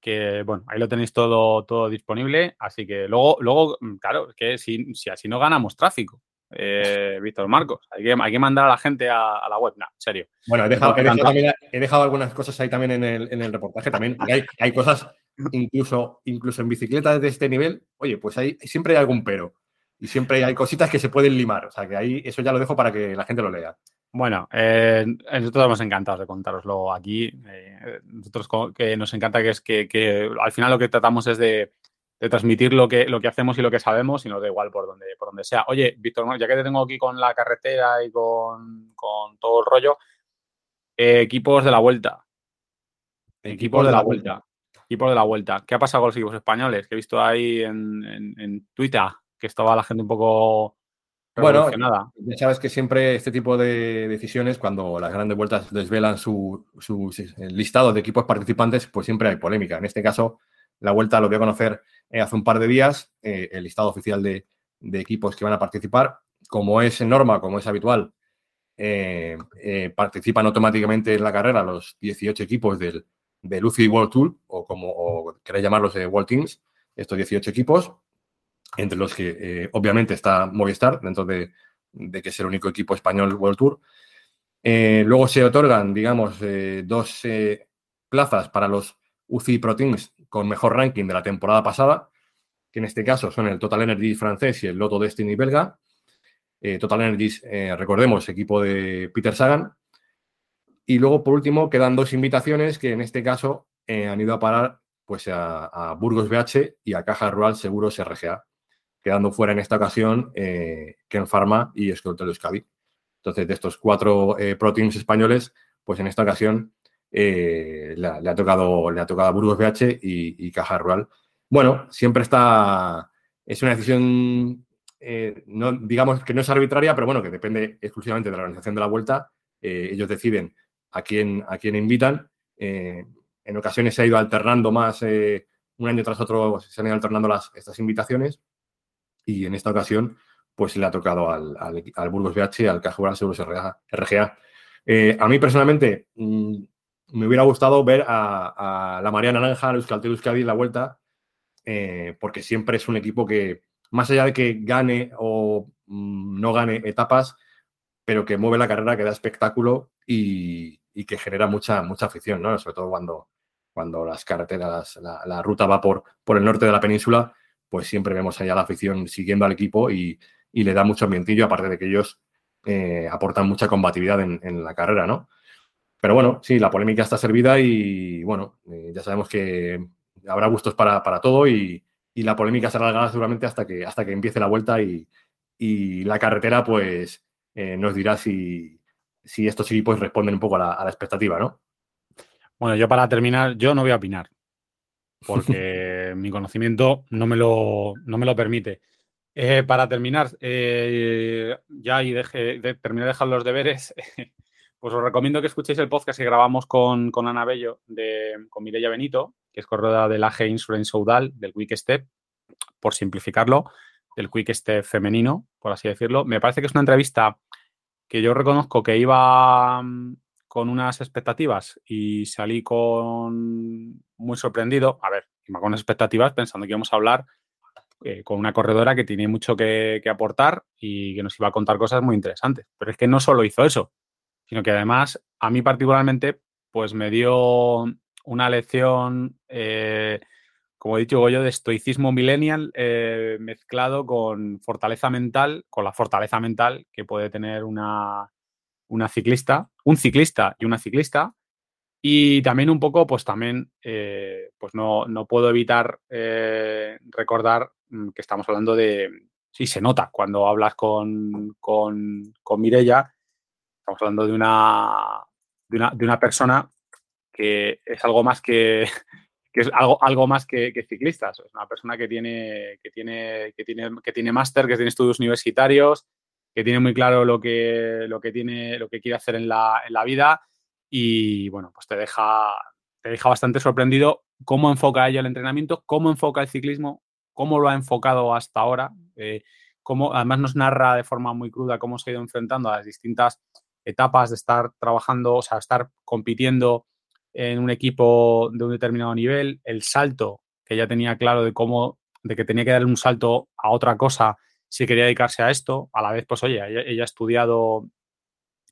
que bueno, ahí lo tenéis todo, todo disponible. Así que luego, luego mm, claro, que si, si así no ganamos tráfico, eh, Víctor Marcos, hay que, hay que mandar a la gente a, la web, no, en serio. Bueno, he dejado, he dejado, algunas cosas ahí también en el, en el reportaje. También hay, hay cosas, incluso, incluso en bicicletas de este nivel, oye, pues hay, siempre hay algún pero y siempre hay cositas que se pueden limar. O sea, que ahí eso ya lo dejo para que la gente lo lea. Bueno, eh, nosotros estamos encantados de contároslo aquí. Eh, nosotros que nos encanta que es que, al final lo que tratamos es de, transmitir lo que, lo que hacemos y lo que sabemos y nos da igual por donde, por donde sea. Oye, Víctor, ya que te tengo aquí con la carretera y con, todo el rollo, eh, equipos de la vuelta. Equipos, de, la, vuelta. Equipos de la vuelta. ¿Qué ha pasado con los equipos españoles? Que he visto ahí en, en Twitter que estaba la gente un poco bueno, ya sabes que siempre este tipo de decisiones, cuando las grandes vueltas desvelan su, listado de equipos participantes, pues siempre hay polémica. En este caso, la vuelta lo voy a conocer eh, hace un par de días, eh, el listado oficial de, equipos que van a participar. Como es norma, como es habitual, eh, participan automáticamente en la carrera los 18 equipos del, del UCI World Tour, o como queréis llamarlos de World Teams, estos 18 equipos entre los que eh, obviamente está Movistar, dentro de, que es el único equipo español World Tour. Eh, luego se otorgan, digamos, eh, dos plazas para los UCI Pro Teams con mejor ranking de la temporada pasada, que en este caso son el Total Energy francés y el Lotto Destiny belga. Total Energy, recordemos, equipo de Peter Sagan. Y luego, por último, quedan dos invitaciones que en este caso han ido a parar pues, a, a Burgos BH y a Caja Rural Seguros RGA quedando fuera en esta ocasión eh, Ken Pharma y Escoltel Euskadi. Entonces, de estos cuatro eh, pro españoles, pues en esta ocasión eh, le, ha tocado, le ha tocado Burgos BH y, Caja Rural. Bueno, siempre está, es una decisión eh, no, digamos que no es arbitraria, pero bueno, que depende exclusivamente de la organización de la vuelta. Eh, ellos deciden a quién, a quién invitan. En ocasiones se ha ido alternando más, un año tras otro se han ido alternando las, estas invitaciones. Y en esta ocasión, pues le ha tocado al, al, Burgos BH, al Cajural Seguros RGA. a mí personalmente mm, me hubiera gustado ver a, la María Naranja, a Euskaltel Euskadi en la vuelta, porque siempre es un equipo que, más allá de que gane o mm, no gane etapas, pero que mueve la carrera, que da espectáculo y, que genera mucha, mucha afición, ¿no? Sobre todo cuando, cuando las carreteras, la, ruta va por, por el norte de la península, pues siempre vemos allá la afición siguiendo al equipo y, le da mucho ambientillo, aparte de que ellos eh, aportan mucha combatividad en, la carrera, ¿no? Pero bueno, sí, la polémica está servida y bueno, eh, ya sabemos que habrá gustos para, para todo y, y la polémica se alargará seguramente hasta que, hasta que empiece la vuelta y, la carretera pues eh, nos dirá si, estos equipos responden un poco a la, expectativa, ¿no? Bueno, yo para terminar, yo no voy a opinar, porque mi conocimiento no me lo, me lo permite. Eh, para terminar, eh, ya y deje, de, terminar de dejar los deberes, pues os recomiendo que escuchéis el podcast que grabamos con, con Ana Bello, de, con Mireia Benito, que es corredora del AG Insurance Saudal, del Quick Step, por simplificarlo, del Quick Step femenino, por así decirlo. Me parece que es una entrevista que yo reconozco que iba con unas expectativas y salí con muy sorprendido. A ver, con unas expectativas pensando que íbamos a hablar eh, con una corredora que tiene mucho que, aportar y que nos iba a contar cosas muy interesantes. Pero es que no solo hizo eso, sino que además a mí particularmente pues me dio una lección, eh, como he dicho yo, de estoicismo millennial eh, mezclado con fortaleza mental, con la fortaleza mental que puede tener una, una ciclista, un ciclista y una ciclista. Y también un poco, pues también, eh, pues no, no, puedo evitar recordar mm, que estamos hablando de, sí, se nota cuando hablas con, con, con Mirella, estamos hablando de una, de una, de una persona que es algo más que, es algo, algo más que, ciclistas. Es una persona que tiene, que tiene, que tiene, que tiene máster, que tiene estudios universitarios, que tiene muy claro lo que, lo que tiene, lo que quiere hacer en la, en la vida. Y bueno, pues te deja, te deja bastante sorprendido cómo enfoca ella el entrenamiento, cómo enfoca el ciclismo, cómo lo ha enfocado hasta ahora. Eh, cómo, además nos narra de forma muy cruda cómo se ha ido enfrentando a las distintas etapas de estar trabajando, o sea, estar compitiendo en un equipo de un determinado nivel, el salto que ya tenía claro de cómo, de que tenía que dar un salto a otra cosa si quería dedicarse a esto, a la vez, pues oye, ella, ha estudiado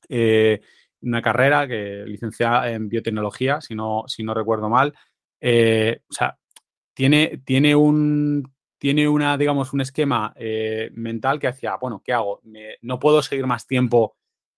eh, una carrera que licenciada en biotecnología, si no, si no recuerdo mal. Eh, o sea, tiene, tiene un tiene una, digamos, un esquema eh, mental que hacía, bueno, ¿qué hago? no puedo seguir más tiempo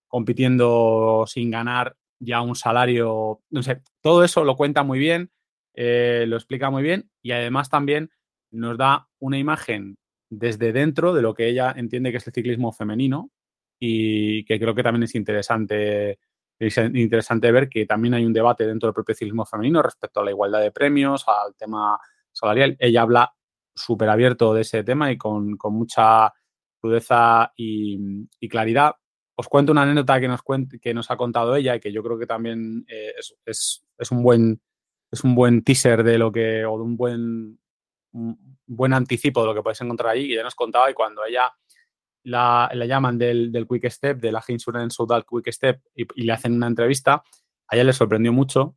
compitiendo sin ganar ya un salario, no sé, todo eso lo cuenta muy bien, lo explica muy bien y además también nos da una imagen desde dentro de lo que ella entiende que es el ciclismo femenino y que creo que también es interesante, es interesante ver que también hay un debate dentro del propio ciclismo femenino respecto a la igualdad de premios, al tema salarial. Ella habla súper abierto de ese tema y con, mucha crudeza y, claridad os cuento una anécdota que nos, que nos ha contado ella y que yo creo que también eh, es, un buen, es un buen teaser de lo que, o de un buen, buen anticipo de lo que podéis encontrar ahí. Y ella nos contaba y cuando ella la, llaman del, Quick Step, de la Insurance Soudal Quick Step, y, le hacen una entrevista, a ella le sorprendió mucho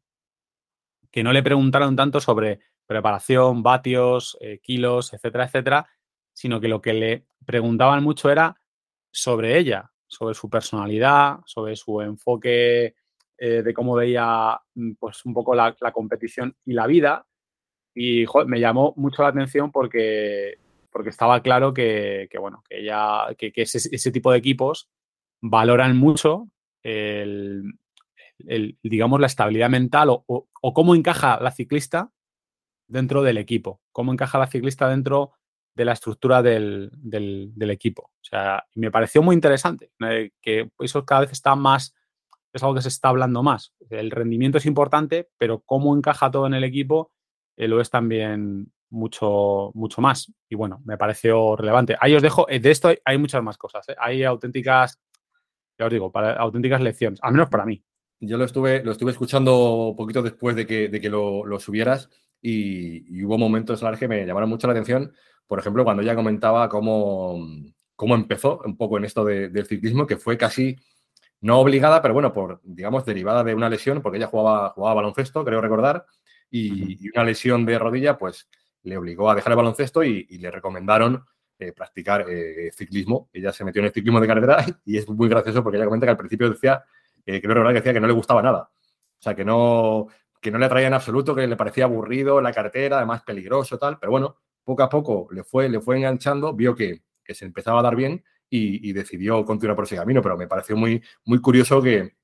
que no le preguntaron tanto sobre preparación, vatios, eh, kilos, etcétera, etcétera, sino que lo que le preguntaban mucho era sobre ella, sobre su personalidad, sobre su enfoque eh, de cómo veía mm, pues, un poco la, competición y la vida. Y me llamó mucho la atención porque, porque estaba claro que, bueno, que, ella, que, ese, tipo de equipos valoran mucho el, digamos, la estabilidad mental o, cómo encaja la ciclista dentro del equipo, cómo encaja la ciclista dentro de la estructura del, equipo. O sea, me pareció muy interesante, eh, que eso cada vez está más, es algo que se está hablando más. El rendimiento es importante, pero cómo encaja todo en el equipo lo es también mucho, mucho más. Y bueno, me pareció relevante. Ahí os dejo, eh, de esto hay, muchas más cosas. ¿eh? Hay auténticas, ya os digo, para, auténticas lecciones, al menos para mí. Yo lo estuve, lo estuve escuchando poquito después de que, de que lo, lo subieras y, hubo momentos en los que me llamaron mucho la atención. Por ejemplo, cuando ella comentaba cómo, cómo empezó un poco en esto del ciclismo, que fue casi no obligada, pero bueno, por, digamos, derivada de una lesión, porque ella jugaba, jugaba baloncesto, creo recordar, y, una lesión de rodilla, pues le obligó a dejar el baloncesto y, le recomendaron eh, practicar eh, ciclismo. Ella se metió en el ciclismo de carretera y es muy gracioso porque ella comenta que al principio decía, eh, decía que no le gustaba nada. O sea, que no, que no le atraía en absoluto, que le parecía aburrido la carretera, además peligroso, tal, pero bueno, poco a poco le fue, le fue enganchando, vio que, que se empezaba a dar bien y, decidió continuar por ese camino, pero me pareció muy, muy curioso que,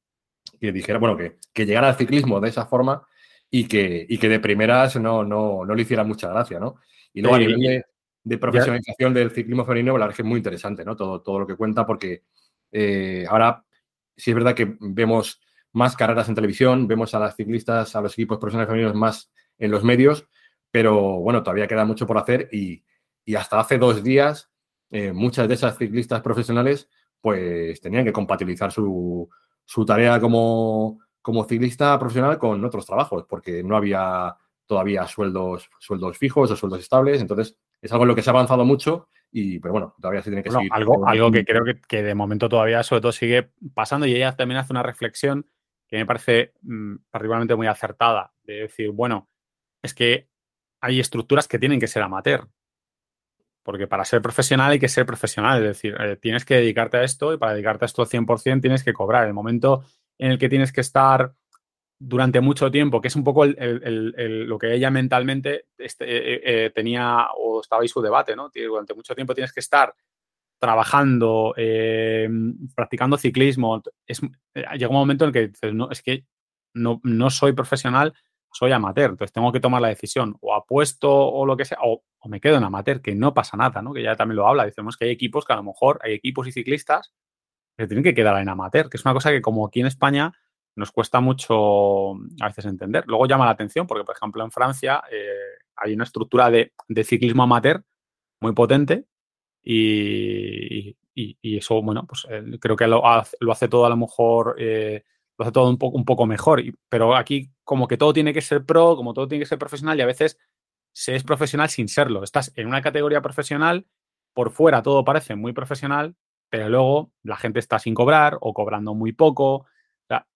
que dijera, bueno, que, que, llegara al ciclismo de esa forma y que, y que de primeras no, no, no le hiciera mucha gracia, ¿no? Y luego a nivel de, profesionalización del ciclismo femenino, la verdad es que es muy interesante, ¿no? Todo, todo lo que cuenta, porque eh, ahora sí es verdad que vemos más carreras en televisión, vemos a las ciclistas, a los equipos profesionales femeninos más en los medios, pero bueno, todavía queda mucho por hacer y, y hasta hace dos días eh, muchas de esas ciclistas profesionales pues tenían que compatibilizar su, su tarea como, como, ciclista profesional con otros trabajos, porque no había todavía sueldos, sueldos fijos o sueldos estables. Entonces, es algo en lo que se ha avanzado mucho, y, pero bueno, todavía se tiene que seguir. Algo, algo que creo que, que, de momento todavía, sobre todo, sigue pasando, y ella también hace una reflexión que me parece mmm, particularmente muy acertada, de decir, bueno, es que hay estructuras que tienen que ser amateur. Porque para ser profesional hay que ser profesional, es decir, eh, tienes que dedicarte a esto y para dedicarte a esto al 100% tienes que cobrar. El momento en el que tienes que estar durante mucho tiempo, que es un poco lo que ella mentalmente este, eh, eh, tenía o estaba ahí su debate, ¿no? Durante mucho tiempo tienes que estar trabajando, eh, practicando ciclismo. Es, llega un momento en el que dices, no, es que no, no soy profesional, soy amateur, entonces tengo que tomar la decisión, o apuesto o lo que sea, o, o, me quedo en amateur, que no pasa nada, ¿no? Que ya también lo habla, decimos que hay equipos que a lo mejor hay equipos y ciclistas que tienen que quedar en amateur, que es una cosa que como aquí en España nos cuesta mucho a veces entender. Luego llama la atención porque, por ejemplo, en Francia eh, hay una estructura de, de, ciclismo amateur muy potente y, y, y eso, bueno, pues eh, creo que lo lo hace, todo a lo mejor... Eh, lo hace todo un poco, un poco mejor. Pero aquí como que todo tiene que ser pro, como todo tiene que ser profesional y a veces se es profesional sin serlo. Estás en una categoría profesional, por fuera todo parece muy profesional, pero luego la gente está sin cobrar o cobrando muy poco. O sea,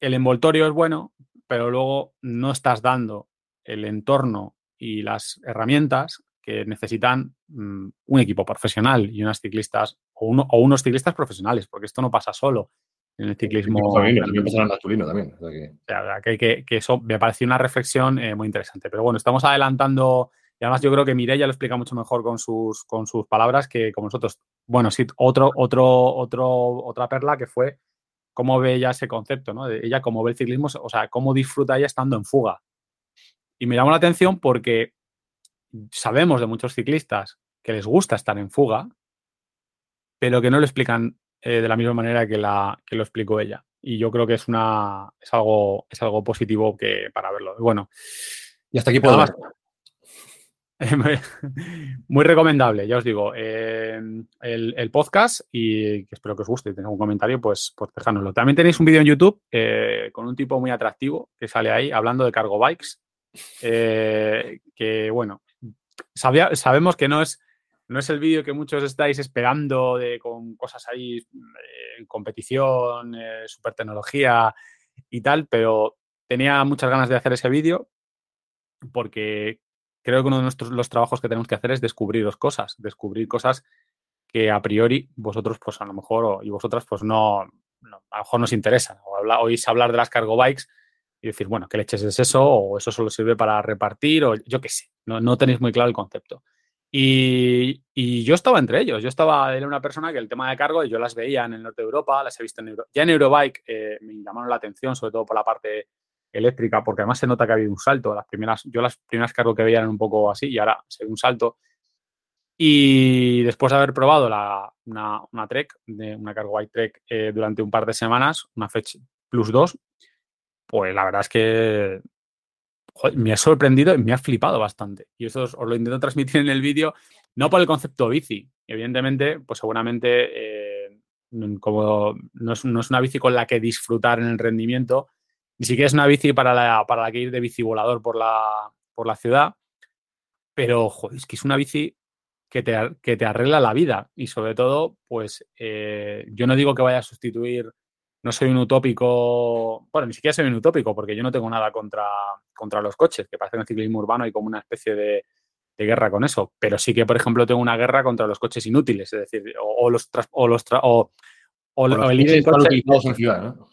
el envoltorio es bueno, pero luego no estás dando el entorno y las herramientas que necesitan um, un equipo profesional y unas ciclistas o, uno, o unos ciclistas profesionales, porque esto no pasa solo en el ciclismo. También, también pasa en el masculino también. O sea que... O sea, que, que, que, eso me pareció una reflexión eh, muy interesante. Pero bueno, estamos adelantando. Y además yo creo que Mireia lo explica mucho mejor con sus, con sus palabras que como nosotros. Bueno, sí, otro, otro, otro, otra perla que fue cómo ve ella ese concepto, ¿no? De ella cómo ve el ciclismo, o sea, cómo disfruta ella estando en fuga. Y me llamó la atención porque sabemos de muchos ciclistas que les gusta estar en fuga, pero que no lo explican eh, de la misma manera que, la, que lo explicó ella. Y yo creo que es, una, es, algo, es algo positivo que, para verlo. Bueno. Y hasta aquí puedo más. Muy recomendable, ya os digo. Eh, el, podcast y espero que os guste y tengáis un comentario, pues, pues dejárnoslo. También tenéis un vídeo en YouTube eh, con un tipo muy atractivo que sale ahí hablando de cargo bikes. Eh, que bueno, sabía, sabemos que no es no es el vídeo que muchos estáis esperando de, con cosas ahí en competición, super tecnología y tal, pero tenía muchas ganas de hacer ese vídeo porque creo que uno de nuestros, los trabajos que tenemos que hacer es descubriros cosas, descubrir cosas que a priori vosotros, pues a lo mejor, y vosotras, pues no, no, a lo mejor nos interesan. O habla, oís hablar de las cargo bikes y decir, bueno, ¿qué leches es eso? O eso solo sirve para repartir, o yo qué sé, no, no tenéis muy claro el concepto. Y, y, yo estaba entre ellos. Yo estaba, era una persona que el tema de cargo, yo las veía en el norte de Europa, las he visto en Euro, ya en Eurobike eh, me llamaron la atención, sobre todo por la parte eléctrica, porque además se nota que ha habido un salto. Las primeras, yo las primeras cargo que veía eran un poco así y ahora se un salto. Y después de haber probado la, una, una Trek, de una cargo bike Trek eh, durante un par de semanas, una Fetch Plus 2, pues la verdad es que me ha sorprendido y me ha flipado bastante. Y eso os, lo intento transmitir en el vídeo, no por el concepto bici. Evidentemente, pues seguramente eh, como no es, una bici con la que disfrutar en el rendimiento, ni siquiera es una bici para la, para la que ir de bici volador por la, por la ciudad, pero joder, es que es una bici que te, que te arregla la vida y sobre todo, pues eh, yo no digo que vaya a sustituir no soy un utópico, bueno, ni siquiera soy un utópico porque yo no tengo nada contra, contra los coches, que parece que en el ciclismo urbano hay como una especie de, guerra con eso, pero sí que, por ejemplo, tengo una guerra contra los coches inútiles, es decir, o, los, o, los o, el ir en coche. En ciudad, ¿no?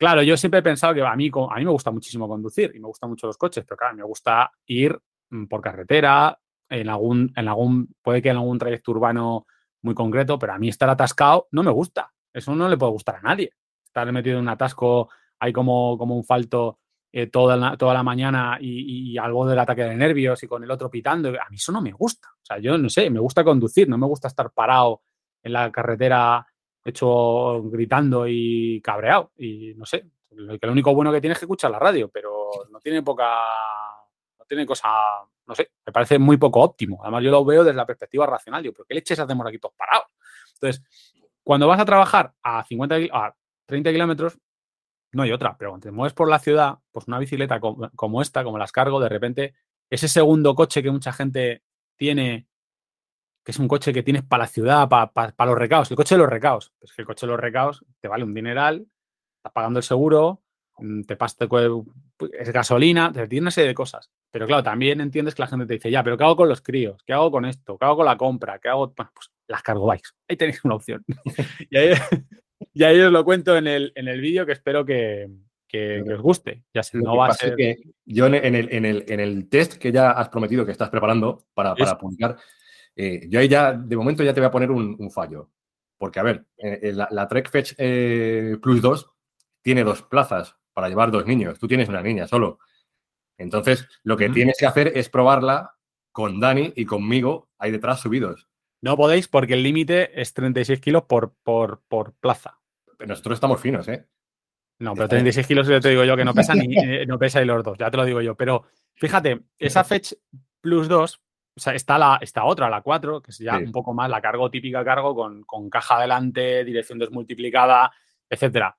Claro, yo siempre he pensado que a mí, a mí me gusta muchísimo conducir y me gustan mucho los coches, pero claro, me gusta ir mm, por carretera, en algún, en algún, puede que en algún trayecto urbano muy concreto, pero a mí estar atascado no me gusta. Eso no le puede gustar a nadie estar metido en un atasco, hay como, como un falto eh, toda, la, toda la mañana y, y, algo del ataque de nervios y con el otro pitando. A mí eso no me gusta. O sea, yo no sé, me gusta conducir, no me gusta estar parado en la carretera hecho gritando y cabreado. Y no sé, lo, que lo único bueno que tiene es que escuchar la radio, pero no tiene poca, no tiene cosa, no sé, me parece muy poco óptimo. Además, yo lo veo desde la perspectiva racional. Digo, ¿pero qué leches hacemos aquí todos parados? Entonces, cuando vas a trabajar a 50, a 30 kilómetros, no hay otra, pero cuando te mueves por la ciudad, pues una bicicleta como, esta, como las cargo, de repente, ese segundo coche que mucha gente tiene, que es un coche que tienes para la ciudad, para, los recaos, el coche de los recaos, pues que el coche de los recaos te vale un dineral, estás pagando el seguro, mm, te pasa, es gasolina, te tiene una serie de cosas. Pero claro, también entiendes que la gente te dice, ya, pero ¿qué hago con los críos? ¿Qué hago con esto? ¿Qué hago con la compra? ¿Qué hago? Bueno, pues las cargo bikes. Ahí tenéis una opción. y ahí, y ahí os lo cuento en el, en el vídeo que espero que, os guste. Ya sé, no va a ser... Que yo en el, en, el, en el, test que ya has prometido que estás preparando para, para publicar, eh, yo ahí ya, de momento ya te voy a poner un, fallo. Porque, a ver, eh, la, la, Trek Fetch eh, Plus 2 tiene dos plazas para llevar dos niños. Tú tienes una niña solo. Entonces, lo que tienes que hacer es probarla con Dani y conmigo ahí detrás subidos. No podéis porque el límite es 36 kilos por, por, por plaza. Pero nosotros estamos finos, ¿eh? No, pero 36 kilos ya te digo yo que no pesan ni, eh, no pesa los dos, ya te lo digo yo. Pero fíjate, esa Fetch Plus 2, o sea, está la, otra, la 4, que es ya un poco más la cargo típica cargo con, con caja adelante, dirección desmultiplicada, etcétera.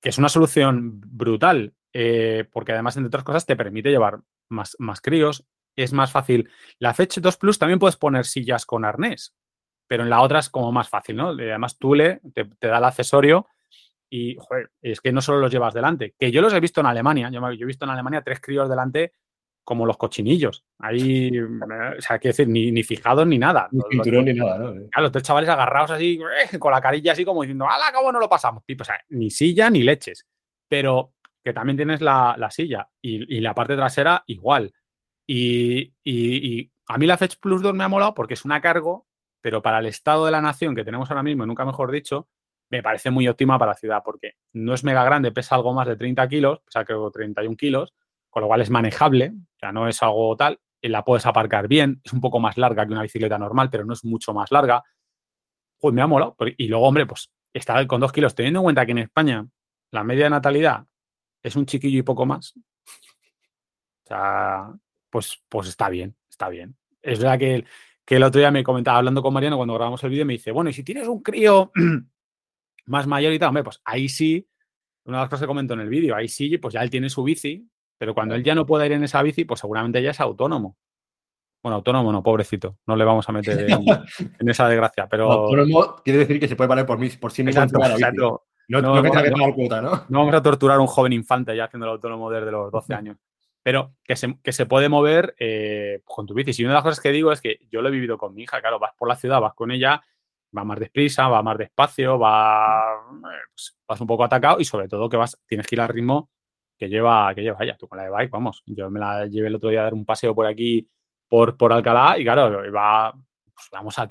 Que es una solución brutal, eh, porque además, entre otras cosas, te permite llevar más, más críos, es más fácil. La Fetch 2 Plus también puedes poner sillas con arnés, pero en la otra es como más fácil, ¿no? Además, Tule te, te da el accesorio y, joder, es que no solo los llevas delante, que yo los he visto en Alemania, yo, he visto en Alemania tres críos delante como los cochinillos. Ahí, o sea, quiero decir, ni, fijados ni nada. Ni cinturón ni nada, ¿no? Claro, los tres chavales agarrados así, eh, con la carilla así como diciendo, ¡hala, cómo no lo pasamos! O sea, ni silla ni leches. Pero que también tienes la, silla y, y, la parte trasera igual. Y, a mí la Fetch Plus 2 me ha molado porque es una cargo, pero para el estado de la nación que tenemos ahora mismo, nunca mejor dicho, me parece muy óptima para la ciudad porque no es mega grande, pesa algo más de 30 kilos, pesa creo 31 kilos, con lo cual es manejable, sea, no es algo tal, la puedes aparcar bien, es un poco más larga que una bicicleta normal, pero no es mucho más larga. Pues me ha molado. Y luego, hombre, pues está con 2 kilos, teniendo en cuenta que en España la media de natalidad es un chiquillo y poco más. O sea, pues, pues está bien, está bien. Es verdad que, que el otro día me comentaba, hablando con Mariano cuando grabamos el vídeo, me dice, bueno, y si tienes un crío más mayor y tal, hombre, pues ahí sí, una de las cosas que comento en el vídeo, ahí sí, pues ya él tiene su bici, pero cuando él ya no pueda ir en esa bici, pues seguramente ya es autónomo. Bueno, autónomo no, pobrecito. No le vamos a meter en, esa desgracia, pero... Autónomo quiere decir que se puede valer por, mí, por sí mismo. Exacto, No, no, que no, cuota, ¿no? No vamos a torturar a un joven infante ya haciendo el autónomo desde los 12 años pero que se, que se puede mover eh, con tu bici. Y una de las cosas que digo es que yo lo he vivido con mi hija, claro, vas por la ciudad, vas con ella, va más deprisa, va más despacio, va, pues, vas un poco atacado y sobre todo que vas, tienes que ir al ritmo que lleva, que lleva ella. Tú con la de bike, vamos, yo me la llevé el otro día a dar un paseo por aquí, por, por Alcalá y claro, va, pues vamos a,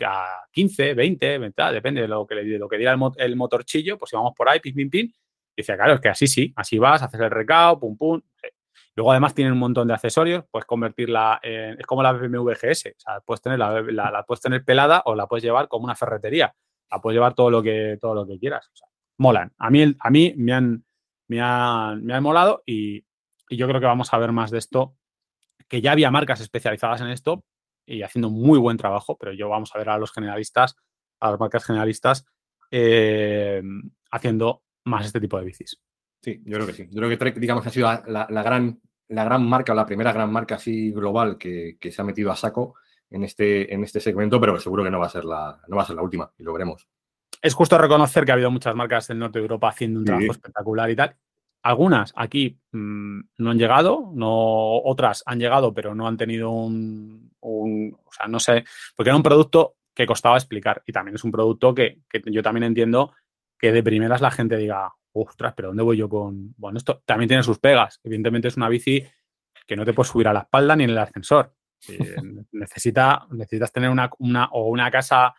15, 20, 20, depende de lo que, le, lo que diera el, el motorchillo, pues si vamos por ahí, pim, pim, pim. Y dice, claro, es que así sí, así vas, haces el recao, pum, pum. Luego además tienen un montón de accesorios, puedes convertirla en, es como la BMW GS, o sea, puedes tener la, puedes tener pelada o la puedes llevar como una ferretería, la puedes llevar todo lo que, todo lo que quieras. molan. A mí, a mí me han, me han, me han molado y y yo creo que vamos a ver más de esto, que ya había marcas especializadas en esto y haciendo muy buen trabajo, pero yo vamos a ver a los generalistas, a las marcas generalistas, eh, haciendo más este tipo de bicis. Sí, yo creo que sí. Yo creo que Trek, digamos, ha sido la, gran, la gran marca, la primera gran marca así global que, se ha metido a saco en este, en este segmento, pero seguro que no va a ser la, no va a ser la última y lo veremos. Es justo reconocer que ha habido muchas marcas del norte de Europa haciendo un trabajo espectacular y tal. Algunas aquí mm, no han llegado, no, otras han llegado, pero no han tenido un, o sea, no sé, porque era un producto que costaba explicar y también es un producto que, que yo también entiendo que de primeras la gente diga, ostras, pero ¿dónde voy yo con...? Bueno, esto también tiene sus pegas. Evidentemente es una bici que no te puedes subir a la espalda ni en el ascensor. necesita, necesitas tener una, o una casa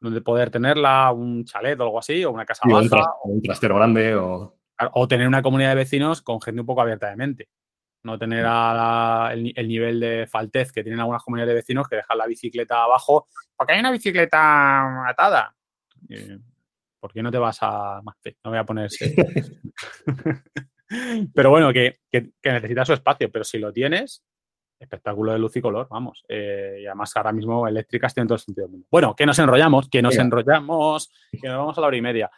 donde poder tenerla, un chalet o algo así, o una casa baja. O un trastero grande o... O tener una comunidad de vecinos con gente un poco abierta de mente. No tener el, nivel de faltez que tienen algunas comunidades de vecinos que dejan la bicicleta abajo porque hay una bicicleta atada. ¿por qué no te vas a No voy a ponerse. pero bueno, que, que, necesita su espacio, pero si lo tienes, espectáculo de luz y color, vamos. Eh, y además ahora mismo eléctricas tienen todo el sentido del mundo. Bueno, que nos enrollamos, que nos enrollamos, que nos vamos a la hora y media.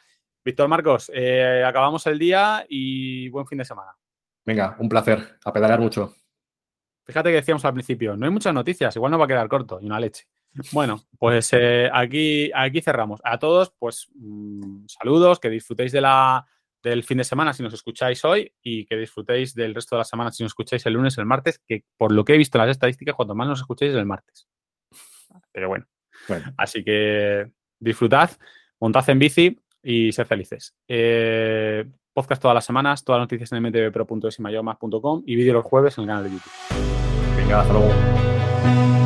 Víctor Marcos, eh, acabamos el día y buen fin de semana. Venga, un placer. A pedalear mucho. Fíjate que decíamos al principio, no hay muchas noticias, igual no va a quedar corto y una leche. Bueno, pues eh, aquí, aquí cerramos. A todos, pues mm, saludos, que disfrutéis de la, del fin de semana si nos escucháis hoy y que disfrutéis del resto de la semana si nos escucháis el lunes, el martes, que por lo que he visto en las estadísticas, cuanto más nos escucháis es el martes. Pero bueno. Así que disfrutad, montad en bici y sed felices. Eh, podcast todas las semanas, todas las noticias en mtvpro.es y mayomas.com y vídeo los jueves en el canal de YouTube. Venga, hasta luego.